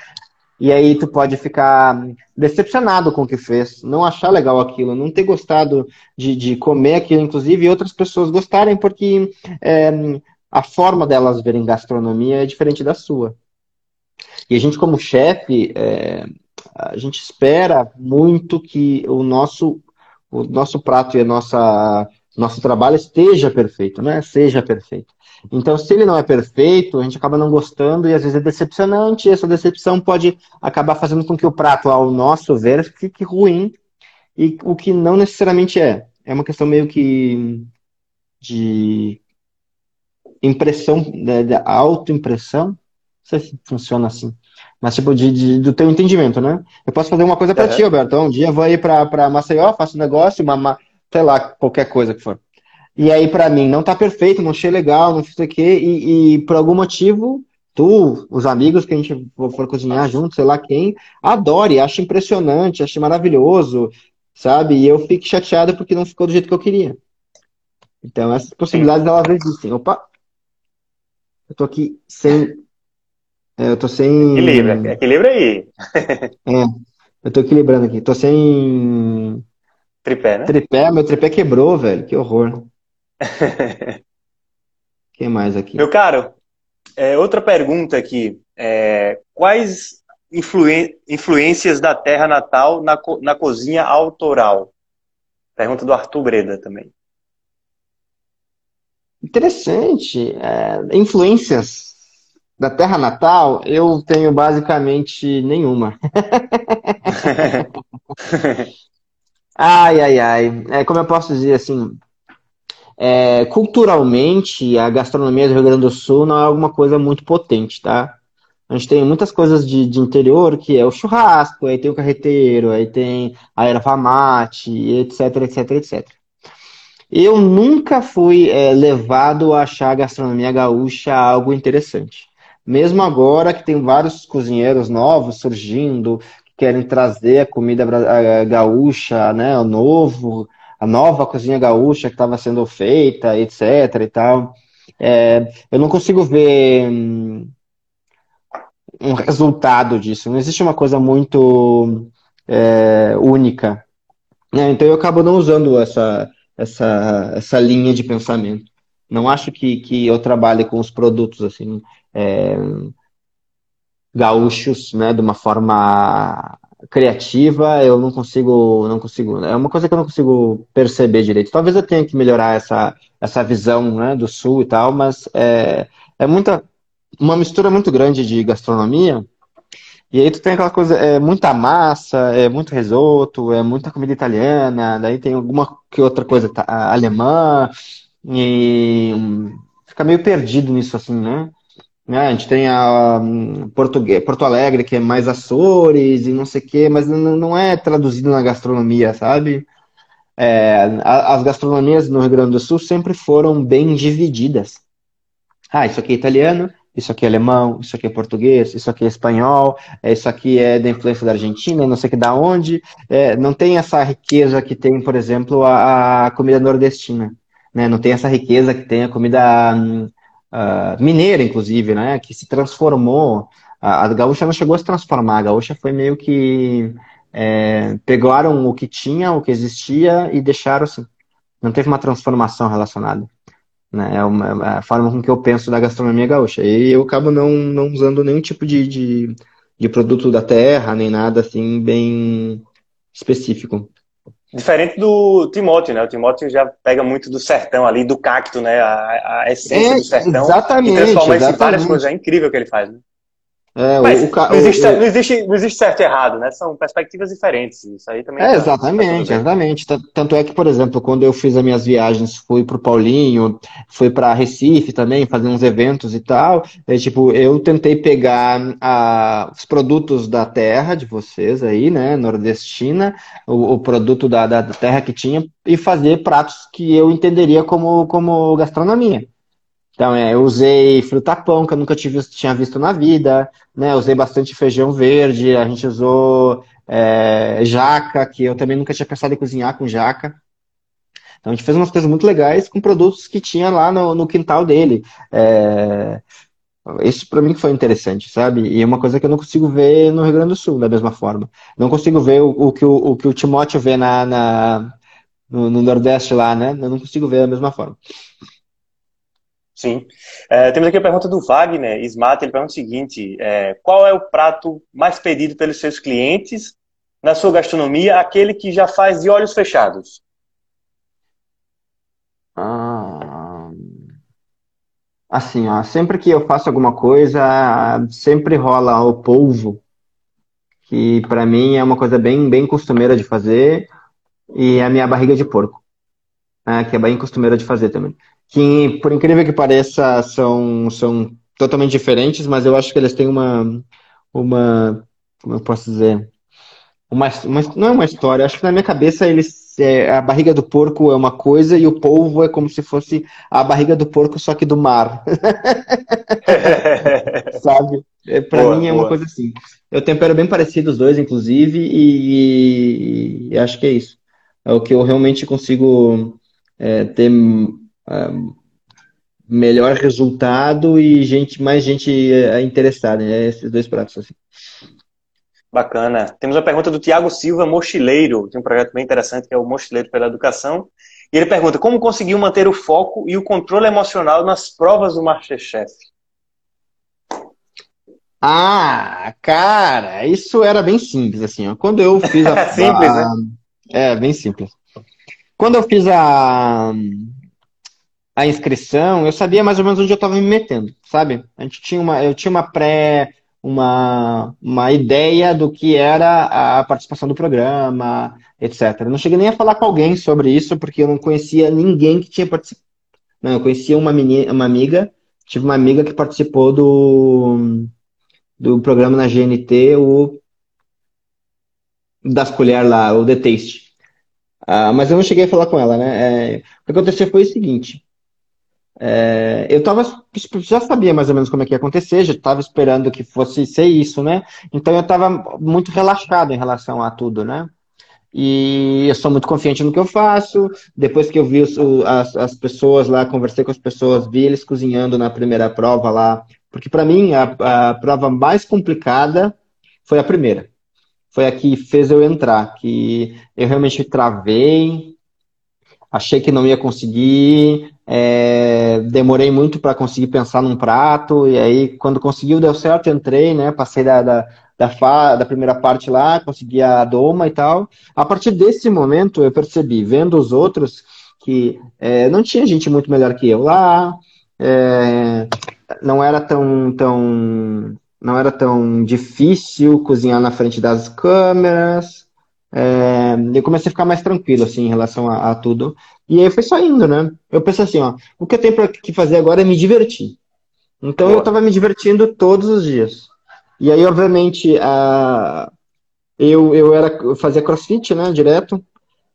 [SPEAKER 2] E aí tu pode ficar decepcionado com o que fez, não achar legal aquilo, não ter gostado de, de comer aquilo, inclusive, outras pessoas gostarem, porque é, a forma delas verem gastronomia é diferente da sua. E a gente, como chefe, é, a gente espera muito que o nosso, o nosso prato e a nossa nosso trabalho esteja perfeito, né? Seja perfeito. Então, se ele não é perfeito, a gente acaba não gostando e às vezes é decepcionante, e essa decepção pode acabar fazendo com que o prato, ao nosso ver, fique ruim, e o que não necessariamente é. É uma questão meio que de impressão, né, de autoimpressão, não sei se funciona assim, Mas, tipo, de, de, do teu entendimento, né? Eu posso fazer uma coisa para uhum. ti, Alberto. Então, um dia eu vou ir pra, pra Maceió, faço um negócio, uma, sei lá, qualquer coisa que for. E aí, para mim, não tá perfeito, não achei legal, não sei o quê, e, e por algum motivo, tu, os amigos que a gente for cozinhar junto, sei lá quem, adore, acha impressionante, acha maravilhoso, sabe? E eu fico chateado porque não ficou do jeito que eu queria. Então, essas possibilidades, elas existem. Opa! Eu tô aqui sem é, eu tô sem.
[SPEAKER 1] Equilibra, equilibra aí.
[SPEAKER 2] é, eu tô equilibrando aqui. Tô sem.
[SPEAKER 1] Tripé, né?
[SPEAKER 2] Tripé, meu tripé quebrou, velho. Que horror. que mais aqui?
[SPEAKER 1] Meu caro, é, outra pergunta aqui. É, quais influências da terra natal na, co na cozinha autoral? Pergunta do Arthur Breda também.
[SPEAKER 2] Interessante. É, influências da terra natal, eu tenho basicamente nenhuma. ai, ai, ai. É, como eu posso dizer assim, é, culturalmente, a gastronomia do Rio Grande do Sul não é alguma coisa muito potente, tá? A gente tem muitas coisas de, de interior, que é o churrasco, aí tem o carreteiro, aí tem a erva mate, etc, etc, etc. Eu nunca fui é, levado a achar a gastronomia gaúcha algo interessante. Mesmo agora que tem vários cozinheiros novos surgindo, que querem trazer a comida gaúcha, né, o novo, a nova cozinha gaúcha que estava sendo feita, etc. e tal. É, eu não consigo ver hum, um resultado disso. Não existe uma coisa muito é, única. Né? Então eu acabo não usando essa, essa, essa linha de pensamento. Não acho que, que eu trabalhe com os produtos assim é, gaúchos, né, de uma forma criativa, eu não consigo, não consigo, é uma coisa que eu não consigo perceber direito. Talvez eu tenha que melhorar essa, essa visão, né, do sul e tal, mas é, é muita, uma mistura muito grande de gastronomia. E aí tu tem aquela coisa, é muita massa, é muito risoto, é muita comida italiana, daí tem alguma que outra coisa tá, alemã, e fica meio perdido nisso assim, né? Né? A gente tem a um, Porto Alegre, que é mais Açores e não sei o quê, mas não, é traduzido na gastronomia, sabe? É, as gastronomias no Rio Grande do Sul sempre foram bem divididas. Ah, isso aqui é italiano, isso aqui é alemão, isso aqui é português, isso aqui é espanhol, é, isso aqui é da influência da Argentina, não sei que da onde. É, não tem essa riqueza que tem, por exemplo, a, a comida nordestina. Né? Não tem essa riqueza que tem a comida hum, uh, mineira, inclusive, né, que se transformou. A, a gaúcha não chegou a se transformar, a gaúcha foi meio que é, pegaram o que tinha, o que existia e deixaram assim. Não teve uma transformação relacionada. Né? É, uma, é forma com que eu penso da gastronomia gaúcha. E eu acabo não, não usando nenhum tipo de, de, de produto da terra, nem nada assim bem específico.
[SPEAKER 1] Diferente do Timóteo, né? O Timóteo já pega muito do sertão ali, do cacto, né? A, a essência é, do sertão.
[SPEAKER 2] Exatamente.
[SPEAKER 1] E transforma isso em várias coisas. É incrível o que ele faz, né? É, Mas o, o, não, existe, o, não, existe, não existe certo e errado, né? São perspectivas diferentes. Isso aí também.
[SPEAKER 2] É, tá, exatamente, tá exatamente. Tanto é que, por exemplo, quando eu fiz as minhas viagens, fui pro Paulinho, fui para Recife também, fazer uns eventos e tal. É, tipo, eu tentei pegar a, os produtos da terra de vocês aí, né? Nordestina, o, o produto da, da terra que tinha, e fazer pratos que eu entenderia como, como gastronomia. Então, é, eu usei fruta-pão, que eu nunca tive, tinha visto na vida, né? usei bastante feijão verde, a gente usou é, jaca, que eu também nunca tinha pensado em cozinhar com jaca. Então, a gente fez umas coisas muito legais com produtos que tinha lá no, no quintal dele. É, isso para mim foi interessante, sabe? E é uma coisa que eu não consigo ver no Rio Grande do Sul, da mesma forma. Não consigo ver o, o que, o, o, que o Timóteo vê na, na no, no, Nordeste lá, né? Eu não consigo ver da mesma forma.
[SPEAKER 1] Sim. É, temos aqui a pergunta do Wagner Smart. Ele pergunta o seguinte: é, qual é o prato mais pedido pelos seus clientes na sua gastronomia, aquele que já faz de olhos fechados?
[SPEAKER 2] Ah, assim, ó, sempre que eu faço alguma coisa, sempre rola o polvo, que para mim é uma coisa bem, bem costumeira de fazer, e a minha barriga de porco, né, que é bem costumeira de fazer também que, por incrível que pareça, são, são totalmente diferentes, mas eu acho que eles têm uma, uma, como eu posso dizer, uma, uma, não é uma história, acho que na minha cabeça eles, é, a barriga do porco é uma coisa e o polvo é como se fosse a barriga do porco, só que do mar. Sabe? É, para mim é uma coisa assim. Eu tempero bem parecido os dois, inclusive, e, e, e, acho que é isso. É o que eu realmente consigo é, ter é, melhor resultado e gente, mais gente é, interessada, né? Esses dois pratos assim.
[SPEAKER 1] Bacana. Temos uma pergunta do Tiago Silva, mochileiro. Tem um projeto bem interessante que é o Mochileiro pela Educação. E ele pergunta: como conseguiu manter o foco e o controle emocional nas provas do Masterchef?
[SPEAKER 2] Ah, cara, isso era bem simples, assim. Ó. Quando eu fiz a.
[SPEAKER 1] simples, a... né?
[SPEAKER 2] É, bem simples. Quando eu fiz a, a inscrição, eu sabia mais ou menos onde eu estava me metendo, sabe? A gente tinha uma, eu tinha uma pré uma, uma ideia do que era a participação do programa, etc. Eu não cheguei nem a falar com alguém sobre isso, porque eu não conhecia ninguém que tinha participado. Não, eu conhecia uma, menina, uma amiga, tive uma amiga que participou do, do programa na GNT, o das colheres lá, o The Taste. Ah, mas eu não cheguei a falar com ela, né? É, o que aconteceu foi o seguinte. É, eu tava, já sabia mais ou menos como é que ia acontecer, já estava esperando que fosse ser isso, né? Então eu estava muito relaxado em relação a tudo, né? E eu sou muito confiante no que eu faço. Depois que eu vi os, as, as pessoas lá, conversei com as pessoas, vi eles cozinhando na primeira prova lá. Porque para mim a, a prova mais complicada foi a primeira. Foi a que fez eu entrar, que eu realmente travei, achei que não ia conseguir, é, demorei muito para conseguir pensar num prato, e aí quando conseguiu, deu certo, entrei, né? Passei da, da, da, fa, da primeira parte lá, consegui a doma e tal. A partir desse momento eu percebi, vendo os outros, que é, não tinha gente muito melhor que eu lá, é, não era tão, tão, não era tão difícil cozinhar na frente das câmeras. É, eu comecei a ficar mais tranquilo assim em relação a, a tudo. E aí foi saindo, né? Eu pensei assim, ó, o que eu tenho para que fazer agora é me divertir. Então Boa. eu estava me divertindo todos os dias. E aí, obviamente, a... eu, eu, era, eu fazia crossfit, né, direto.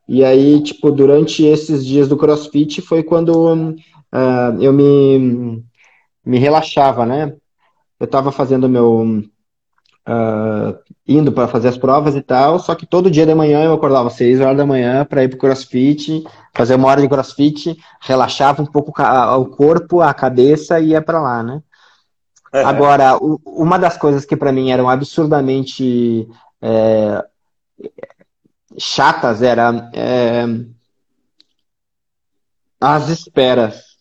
[SPEAKER 2] E aí, tipo, durante esses dias do crossfit foi quando uh, eu me, me relaxava, né? Eu estava fazendo meu, uh, indo para fazer as provas e tal, só que todo dia de manhã eu acordava às 6 horas da manhã para ir pro crossfit, fazer uma hora de crossfit, relaxava um pouco o corpo, a cabeça e ia para lá, né? É. Agora, o, uma das coisas que para mim eram absurdamente é, chatas era é, as esperas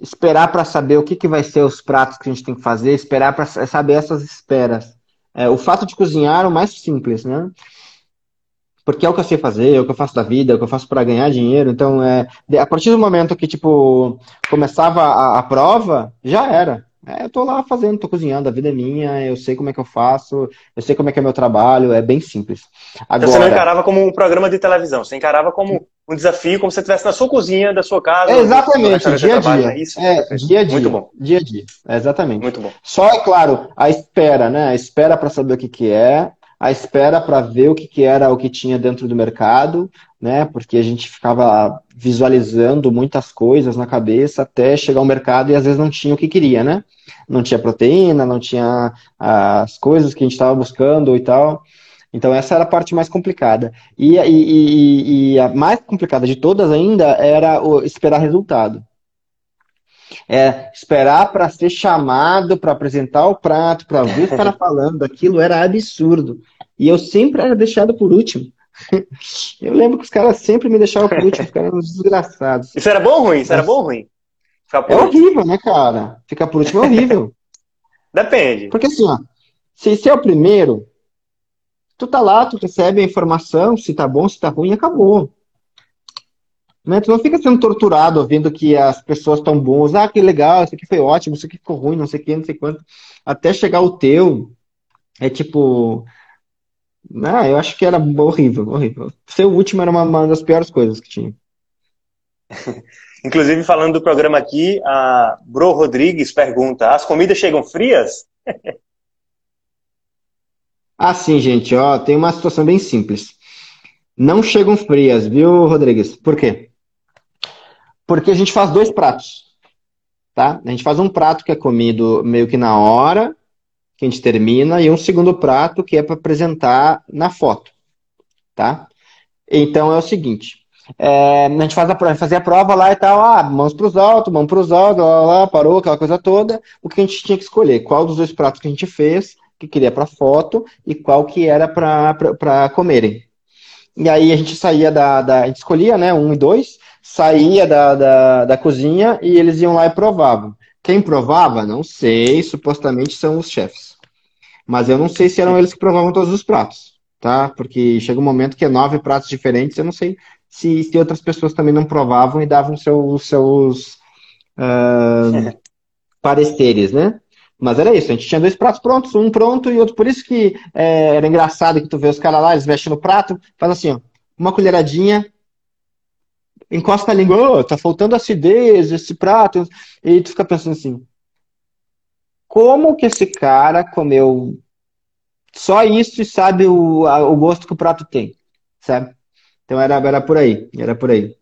[SPEAKER 2] esperar para saber o que, que vai ser os pratos que a gente tem que fazer, esperar para saber essas esperas. É, o fato de cozinhar é o mais simples, né? Porque é o que eu sei fazer, é o que eu faço da vida, é o que eu faço para ganhar dinheiro. Então, é, a partir do momento que, tipo, começava a, a prova, já era. É, eu tô lá fazendo, tô cozinhando, a vida é minha, eu sei como é que eu faço, eu sei como é que é meu trabalho, é bem simples.
[SPEAKER 1] Agora, então você não encarava como um programa de televisão, você encarava como um desafio, como se você estivesse na sua cozinha, da sua casa.
[SPEAKER 2] É exatamente, dia a dia. É isso? É, dia a dia. Muito bom. Dia a dia, é exatamente.
[SPEAKER 1] Muito bom.
[SPEAKER 2] Só, é claro, a espera, né? A espera para saber o que, que é, a espera para ver o que, que era o que tinha dentro do mercado, né? Porque a gente ficava visualizando muitas coisas na cabeça até chegar ao mercado e às vezes não tinha o que queria, né? Não tinha proteína, não tinha as coisas que a gente estava buscando e tal. Então essa era a parte mais complicada. E, e, e, e a mais complicada de todas ainda era o esperar resultado. É, esperar para ser chamado para apresentar o prato, para ver o cara falando, aquilo era absurdo. E eu sempre era deixado por último. Eu lembro que os caras sempre me deixavam por último, ficaram desgraçados.
[SPEAKER 1] Isso era bom ou ruim? Isso era bom ou ruim?
[SPEAKER 2] É horrível, né, cara? Ficar por último é horrível.
[SPEAKER 1] Depende.
[SPEAKER 2] Porque assim, ó, se, se é o primeiro, tu tá lá, tu recebe a informação, se tá bom, se tá ruim, acabou. Né? Tu não fica sendo torturado ouvindo que as pessoas estão boas. Ah, que legal, isso aqui foi ótimo, isso aqui ficou ruim, não sei o que, não sei quanto. Até chegar o teu, é tipo. Ah, eu acho que era horrível, horrível. Ser o último era uma, uma das piores coisas que tinha.
[SPEAKER 1] Inclusive, falando do programa aqui, a Bro Rodrigues pergunta: as comidas chegam frias?
[SPEAKER 2] Assim, gente, ó, tem uma situação bem simples. Não chegam frias, viu, Rodrigues? Por quê? Porque a gente faz dois pratos, tá? A gente faz um prato que é comido meio que na hora, que a gente termina, e um segundo prato que é para apresentar na foto, tá? Então é o seguinte, é, a gente faz a, fazia a prova lá e tal, ah, mãos para os altos, mãos para os altos, lá, lá, parou, aquela coisa toda. O que a gente tinha que escolher? Qual dos dois pratos que a gente fez, que queria para foto, e qual que era para comerem. E aí a gente saía da, da, A gente escolhia, né? Um e dois, saía da, da, da cozinha e eles iam lá e provavam. Quem provava? Não sei, supostamente são os chefes. Mas eu não sei se eram eles que provavam todos os pratos, tá? Porque chega um momento que é nove pratos diferentes, eu não sei se, se outras pessoas também não provavam e davam seus, seus uh, pareceres, né? Mas era isso, a gente tinha dois pratos prontos, um pronto e outro. Por isso que é, era engraçado que tu vê os caras lá, eles vestem no prato, faz assim, ó, uma colheradinha, encosta a língua, oh, tá faltando acidez esse prato. E tu fica pensando assim, como que esse cara comeu só isso e sabe o, a, o gosto que o prato tem, sabe? Então era, era por aí, era por aí.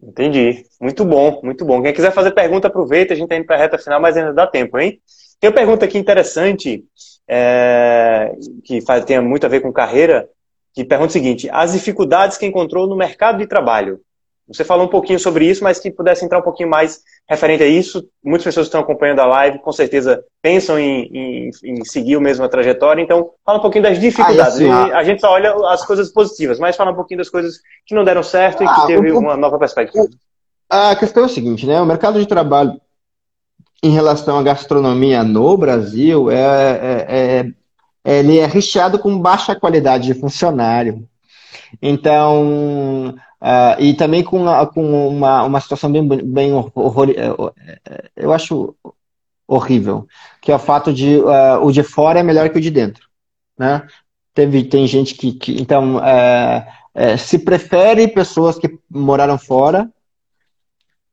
[SPEAKER 1] Entendi. Muito bom, muito bom. Quem quiser fazer pergunta, aproveita, a gente está indo para a reta final, mas ainda dá tempo, hein? Tem uma pergunta aqui interessante, é, que faz, tem muito a ver com carreira, que pergunta o seguinte: as dificuldades que encontrou no mercado de trabalho. Você falou um pouquinho sobre isso, mas se pudesse entrar um pouquinho mais referente a isso, muitas pessoas que estão acompanhando a live com certeza pensam em, em, em seguir o mesmo trajetória. Então, fala um pouquinho das dificuldades. Ah, assim, a gente só olha as coisas positivas, mas fala um pouquinho das coisas que não deram certo e que ah, teve uma nova perspectiva.
[SPEAKER 2] A questão é o seguinte, né? O mercado de trabalho em relação à gastronomia no Brasil é, é, é ele é recheado com baixa qualidade de funcionário. Então, Uh, e também com, com uma, uma situação bem, bem horror, é, é, eu acho horrível, que é o fato de uh, o de fora é melhor que o de dentro, né? Teve, tem gente que, que então, é, se prefere pessoas que moraram fora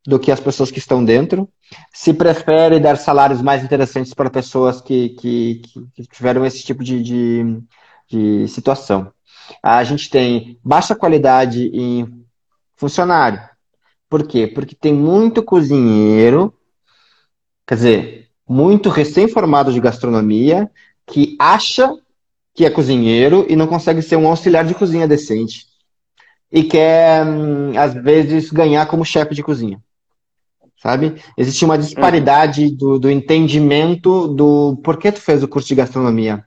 [SPEAKER 2] do que as pessoas que estão dentro, se prefere dar salários mais interessantes para pessoas que, que, que tiveram esse tipo de, de, de situação. A gente tem baixa qualidade em funcionário. Por quê? Porque tem muito cozinheiro, quer dizer, muito recém-formado de gastronomia, que acha que é cozinheiro e não consegue ser um auxiliar de cozinha decente. E quer, hum, às vezes, ganhar como chefe de cozinha. Sabe? Existe uma disparidade do, do entendimento do porquê tu fez o curso de gastronomia.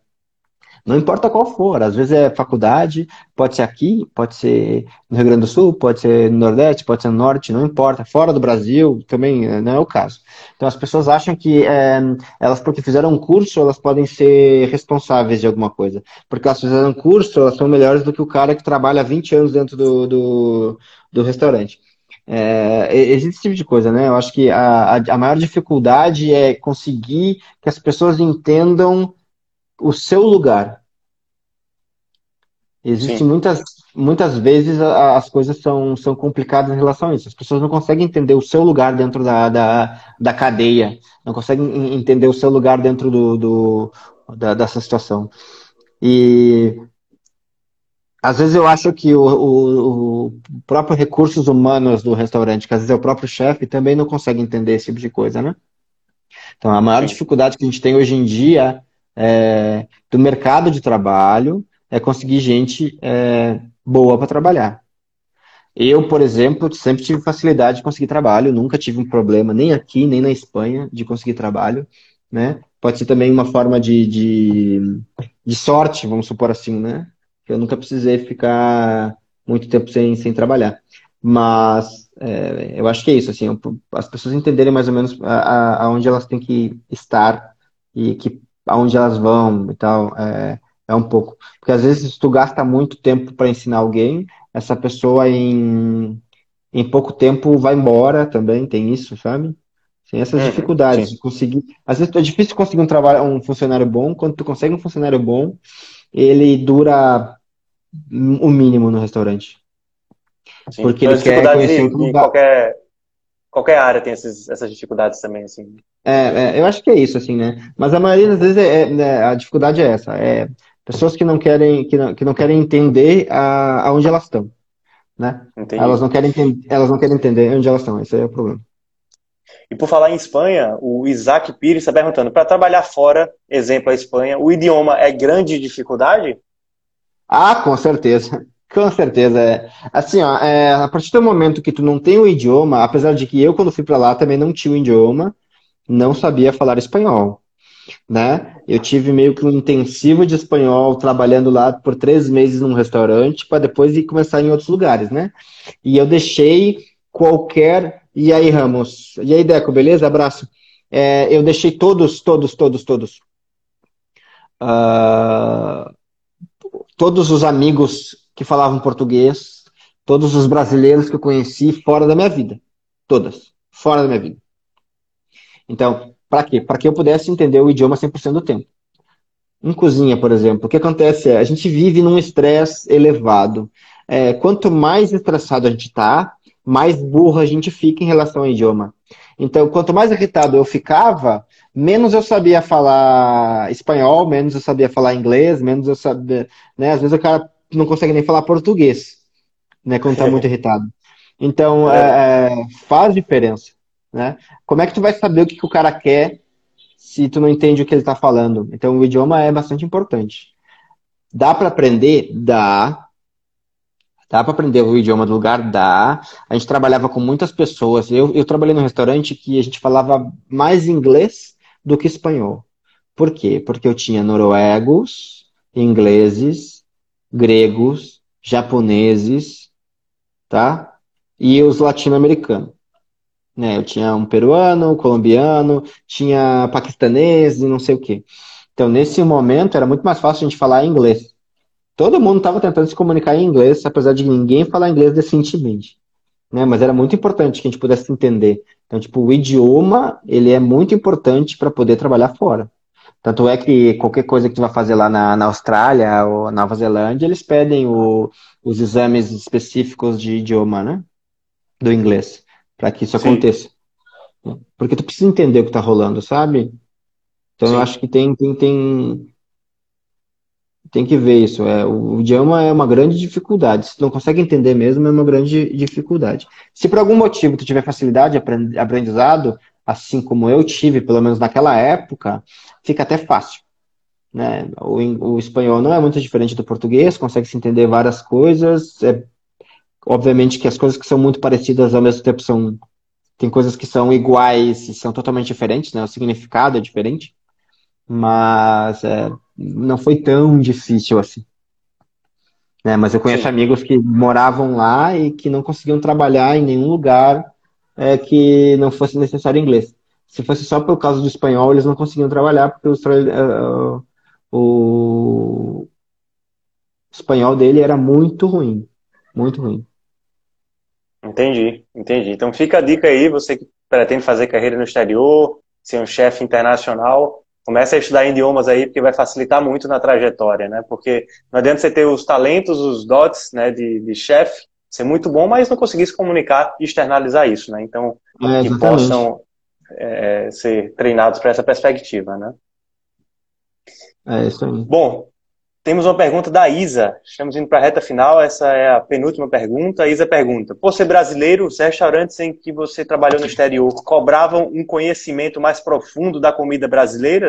[SPEAKER 2] Não importa qual for, às vezes é faculdade, pode ser aqui, pode ser no Rio Grande do Sul, pode ser no Nordeste, pode ser no Norte, não importa. Fora do Brasil também eh, não é o caso. Então as pessoas acham que é, elas, porque fizeram um curso, elas podem ser responsáveis de alguma coisa. Porque elas fizeram um curso, elas são melhores do que o cara que trabalha há 20 anos dentro do, do, do restaurante. É, existe esse tipo de coisa, né? Eu acho que a, a maior dificuldade é conseguir que as pessoas entendam o seu lugar. Existem muitas, muitas vezes as coisas são, são complicadas em relação a isso. As pessoas não conseguem entender o seu lugar dentro da, da, da cadeia, não conseguem entender o seu lugar dentro do, do da, dessa situação. E às vezes eu acho que o, o, o, próprio recursos humanos do restaurante, que às vezes é o próprio chefe, também não consegue entender esse tipo de coisa, né? Então a maior dificuldade que a gente tem hoje em dia é, do mercado de trabalho é conseguir gente é, boa para trabalhar. Eu, por exemplo, sempre tive facilidade de conseguir trabalho, nunca tive um problema, nem aqui, nem na Espanha, de conseguir trabalho. Né? Pode ser também uma forma de, de, de sorte, vamos supor assim, né? Eu nunca precisei ficar muito tempo sem, sem trabalhar. Mas é, eu acho que é isso, assim, as pessoas entenderem mais ou menos aonde elas têm que estar e que aonde elas vão e tal, é, é um pouco. Porque às vezes tu gasta muito tempo para ensinar alguém, essa pessoa em, em pouco tempo vai embora também, tem isso, sabe? Tem essas uhum, dificuldades sim. de conseguir. Às vezes é difícil conseguir um trabalho, um funcionário bom. Quando tu consegue um funcionário bom, ele dura o mínimo no restaurante.
[SPEAKER 1] Sim, Porque ele quer conhecer de, de qualquer qualquer área tem esses, essas dificuldades também, assim.
[SPEAKER 2] É, é, eu acho que é isso, assim, né? Mas a maioria das vezes é, é, né, a dificuldade é essa, é pessoas que não querem, que não, que não querem entender a, aonde elas estão, né? Elas não querem elas não querem entender onde elas estão, esse é o problema.
[SPEAKER 1] E por falar em Espanha, o Isaac Pires está perguntando: para trabalhar fora, exemplo a Espanha, o idioma é grande dificuldade?
[SPEAKER 2] Ah, com certeza. Com certeza, é. Assim, ó, é, a partir do momento que tu não tem o idioma, apesar de que eu, quando fui para lá, também não tinha o idioma, não sabia falar espanhol, né? Eu tive meio que um intensivo de espanhol trabalhando lá por três meses num restaurante, para depois ir começar em outros lugares, né? E eu deixei qualquer. E aí, Ramos? E aí, Deco, beleza? Abraço. É, eu deixei todos, todos, todos, todos. Uh, todos os amigos que falavam português, todos os brasileiros que eu conheci fora da minha vida. Todas. Fora da minha vida. Então, para quê? Para que eu pudesse entender o idioma 100% do tempo. Em cozinha, por exemplo, o que acontece é, a gente vive num estresse elevado. É, quanto mais estressado a gente está, mais burro a gente fica em relação ao idioma. Então, quanto mais irritado eu ficava, menos eu sabia falar espanhol, menos eu sabia falar inglês, menos eu sabia. Né? Às vezes o cara não consegue nem falar português, né, quando está muito irritado. Então, é. É, faz diferença, né? Como é que tu vai saber o que, que o cara quer se tu não entende o que ele está falando? Então, o idioma é bastante importante. Dá para aprender? Dá. Dá para aprender o idioma do lugar? Dá. A gente trabalhava com muitas pessoas. Eu, eu trabalhei num restaurante que a gente falava mais inglês do que espanhol. Por quê? Porque eu tinha noruegos, ingleses, gregos, japoneses, tá? E os latino-americanos. Né? Eu tinha um peruano, um colombiano, tinha paquistanês e não sei o quê. Então, nesse momento, era muito mais fácil a gente falar inglês. Todo mundo estava tentando se comunicar em inglês, apesar de ninguém falar inglês decentemente. Né? Mas era muito importante que a gente pudesse entender. Então, tipo, o idioma, ele é muito importante para poder trabalhar fora. Tanto é que qualquer coisa que tu vai fazer lá na, na Austrália ou Nova Zelândia, eles pedem o, os exames específicos de idioma, né? Do inglês, para que isso Sim. aconteça. Porque tu precisa entender o que está rolando, sabe? Então Sim. eu acho que tem, tem, tem, tem que ver isso. É, o idioma é uma grande dificuldade. Se tu não consegue entender mesmo, é uma grande dificuldade. Se por algum motivo tu tiver facilidade de aprendizado, assim como eu tive, pelo menos naquela época, fica até fácil. Né? O, o espanhol não é muito diferente do português, consegue se entender várias coisas. É, obviamente que as coisas que são muito parecidas ao mesmo tempo são. Tem coisas que são iguais e são totalmente diferentes, né? O significado é diferente. Mas é, não foi tão difícil assim. Né? Mas eu conheço Sim. amigos que moravam lá e que não conseguiam trabalhar em nenhum lugar é, que não fosse necessário inglês. Se fosse só por causa do espanhol, eles não conseguiam trabalhar, porque o, uh, o espanhol dele era muito ruim. Muito ruim.
[SPEAKER 1] Entendi, entendi. Então fica a dica aí, você que pretende fazer carreira no exterior, ser um chefe internacional, comece a estudar idiomas aí, porque vai facilitar muito na trajetória, né? Porque não adianta você ter os talentos, os dots né, de, de chefe, ser muito bom, mas não conseguir se comunicar e externalizar isso, né? Então, é, que possam é, ser treinados para essa perspectiva, né?
[SPEAKER 2] É isso aí.
[SPEAKER 1] Bom, temos uma pergunta da Isa. Estamos indo para a reta final. Essa é a penúltima pergunta. A Isa pergunta: Por ser brasileiro, os restaurantes em que você trabalhou no exterior cobravam um conhecimento mais profundo da comida brasileira?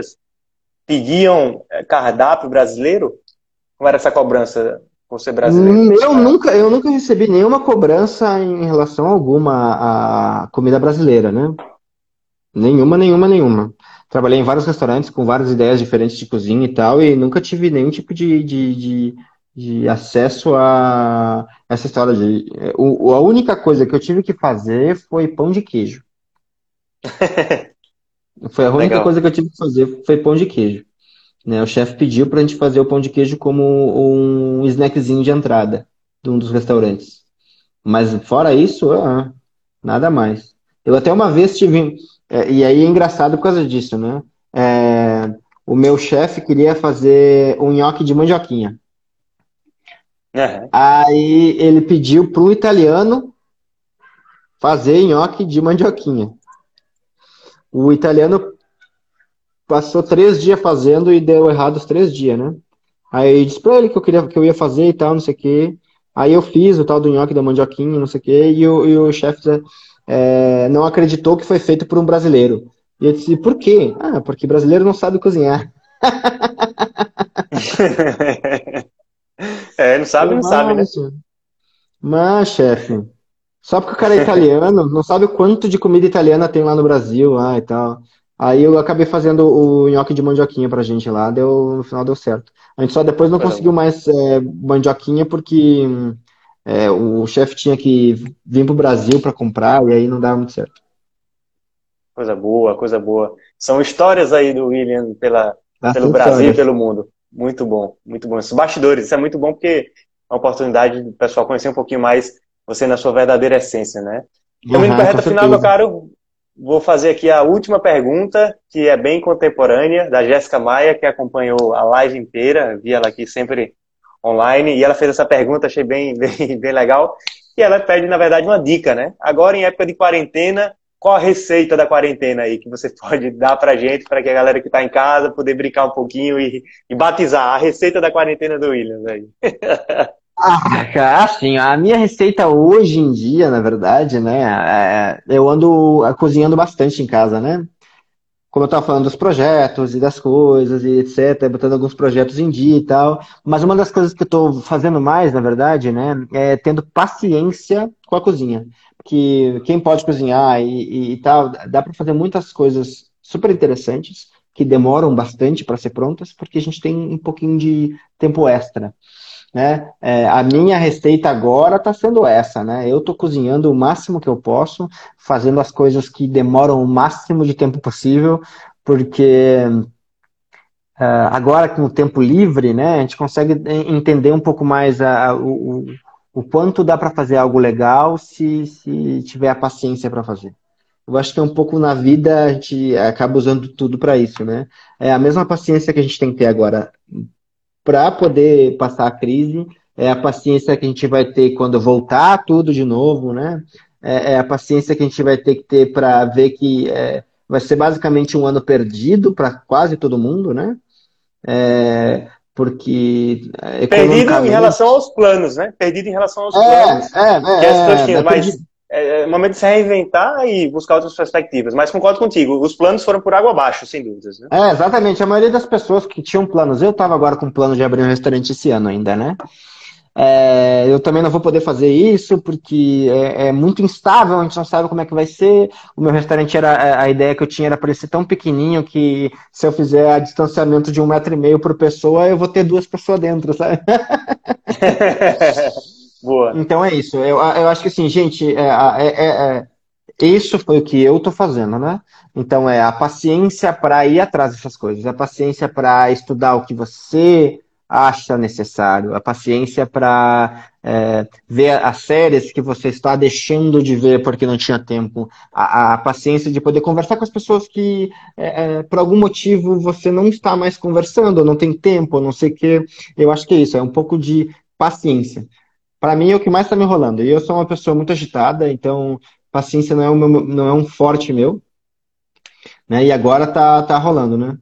[SPEAKER 1] Pediam é, cardápio brasileiro? Como era essa cobrança por ser brasileiro?
[SPEAKER 2] Eu nunca, eu nunca recebi nenhuma cobrança em relação alguma à comida brasileira, né? Nenhuma, nenhuma, nenhuma. Trabalhei em vários restaurantes com várias ideias diferentes de cozinha e tal, e nunca tive nenhum tipo de, de, de, de acesso a essa história de. O, a única coisa que eu tive que fazer foi pão de queijo. foi a única Legal. coisa que eu tive que fazer foi pão de queijo. Né, o chefe pediu para a gente fazer o pão de queijo como um snackzinho de entrada de um dos restaurantes. Mas fora isso, ah, nada mais. Eu até uma vez tive. É, e aí é engraçado por causa disso, né? É, o meu chefe queria fazer um nhoque de mandioquinha. Uhum. Aí ele pediu para um italiano fazer nhoque de mandioquinha. O italiano passou três dias fazendo e deu errado os três dias, né? Aí disse pra ele que eu, queria, que eu ia fazer e tal, não sei o quê. Aí eu fiz o tal do nhoque da mandioquinha, não sei o quê, e o, e o chefe é, não acreditou que foi feito por um brasileiro. E eu disse, por quê? Ah, porque brasileiro não sabe cozinhar.
[SPEAKER 1] é, não sabe, não sabe, né?
[SPEAKER 2] Mas, chefe, só porque o cara é italiano, não sabe o quanto de comida italiana tem lá no Brasil lá e tal. Aí eu acabei fazendo o nhoque de mandioquinha pra gente lá, deu, no final deu certo. A gente só depois não conseguiu mais é, mandioquinha porque é, o chefe tinha que vir pro Brasil para comprar e aí não dava muito certo.
[SPEAKER 1] Coisa boa, coisa boa. São histórias aí do William pela, pelo Brasil e pelo mundo. Muito bom, muito bom. Esses bastidores, isso é muito bom porque é uma oportunidade do pessoal conhecer um pouquinho mais você na sua verdadeira essência, né? Estamos indo para a reta final, meu caro. Vou fazer aqui a última pergunta, que é bem contemporânea, da Jéssica Maia, que acompanhou a live inteira, vi ela aqui sempre online, e ela fez essa pergunta, achei bem, bem, bem legal. E ela pede, na verdade, uma dica, né? Agora, em época de quarentena, qual a receita da quarentena aí que você pode dar pra gente, para que a galera que está em casa poder brincar um pouquinho e, e batizar a receita da quarentena do Williams aí?
[SPEAKER 2] Ah, assim, a minha receita hoje em dia, na verdade, né, é, eu ando cozinhando bastante em casa, né? Como eu estava falando dos projetos e das coisas e etc, botando alguns projetos em dia e tal. Mas uma das coisas que eu estou fazendo mais, na verdade, né, é tendo paciência com a cozinha. Que quem pode cozinhar e, e, e tal, dá para fazer muitas coisas super interessantes que demoram bastante para ser prontas, porque a gente tem um pouquinho de tempo extra. Né? É, a minha receita agora está sendo essa, né? Eu estou cozinhando o máximo que eu posso, fazendo as coisas que demoram o máximo de tempo possível, porque uh, agora com o tempo livre, né, a gente consegue entender um pouco mais a, a, o, o quanto dá para fazer algo legal se, se tiver a paciência para fazer. Eu acho que é um pouco na vida a gente acaba usando tudo para isso, né? É a mesma paciência que a gente tem que ter agora para poder passar a crise, é a paciência que a gente vai ter quando voltar tudo de novo, né? É, é a paciência que a gente vai ter que ter para ver que é, vai ser basicamente um ano perdido para quase todo mundo, né? É, porque
[SPEAKER 1] perdido em relação aos planos, né? Perdido em relação aos é, planos. É, é, é, é, mas é, é momento de se reinventar e buscar outras perspectivas. Mas concordo contigo, os planos foram por água abaixo, sem dúvidas. Né?
[SPEAKER 2] É, exatamente. A maioria das pessoas que tinham planos, eu estava agora com plano de abrir um restaurante esse ano ainda, né? É, eu também não vou poder fazer isso porque é, é, muito instável, a gente não sabe como é que vai ser. O meu restaurante era a ideia que eu tinha era para ser tão pequenininho que se eu fizer a distanciamento de um metro e meio por pessoa, eu vou ter duas pessoas dentro, sabe? Boa. Então é isso. Eu, eu acho que assim, gente, é, é, é, é isso foi o que eu tô fazendo, né? Então é a paciência para ir atrás dessas coisas, a paciência para estudar o que você acha necessário, a paciência para é, ver as séries que você está deixando de ver porque não tinha tempo, a, a paciência de poder conversar com as pessoas que é, é, por algum motivo você não está mais conversando, não tem tempo, não sei o quê. Eu acho que é isso, é um pouco de paciência para mim é o que mais está me enrolando. E eu sou uma pessoa muito agitada, então paciência não é, meu, não é um forte meu. Né? E agora tá, tá rolando, né?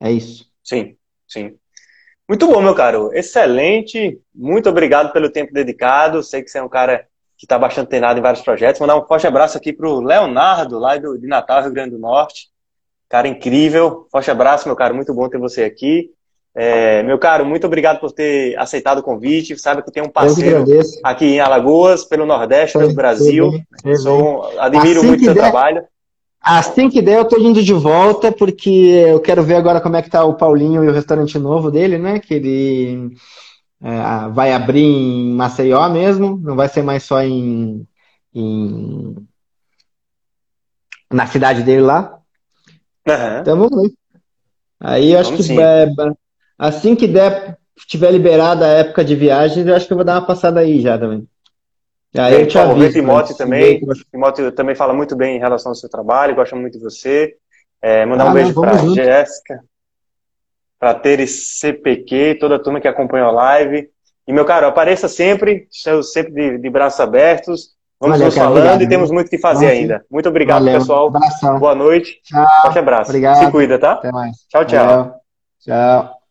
[SPEAKER 2] É isso.
[SPEAKER 1] Sim, sim. Muito bom, meu caro. Excelente. Muito obrigado pelo tempo dedicado. Sei que você é um cara que está bastante treinado em vários projetos. Mandar um forte abraço aqui para o Leonardo, lá do, de Natal, Rio Grande do Norte. Cara incrível. Forte abraço, meu caro. Muito bom ter você aqui. É, meu caro, muito obrigado por ter aceitado o convite. Sabe que tenho um parceiro aqui em Alagoas, pelo Nordeste, pelo Brasil. Sou, admiro assim muito o seu der, trabalho.
[SPEAKER 2] Assim que der, eu estou indo de volta, porque eu quero ver agora como é que tá o Paulinho e o restaurante novo dele, né? Que ele é, vai abrir em Maceió mesmo, não vai ser mais só em, em na cidade dele lá. Uhum. Então vamos ver. Aí eu acho que é, Assim que der, tiver liberada a época de viagens, eu acho que eu vou dar uma passada aí já também.
[SPEAKER 1] Aí eu te aviso, o também. Timóteo também fala muito bem em relação ao seu trabalho, gosta muito de você. É, mandar ah, um beijo para Jéssica, para Teres CPQ, toda a turma que acompanhou a live. E, meu caro, apareça sempre, estou sempre de, de braços abertos. Vamos Valeu, nos falando obrigado, e temos muito o que fazer ainda. Muito obrigado, Valeu. pessoal. Abração. Boa noite. Tchau. Forte abraço. Obrigado. Se cuida, tá?
[SPEAKER 2] Até mais.
[SPEAKER 1] Tchau, tchau.
[SPEAKER 2] Valeu. Tchau.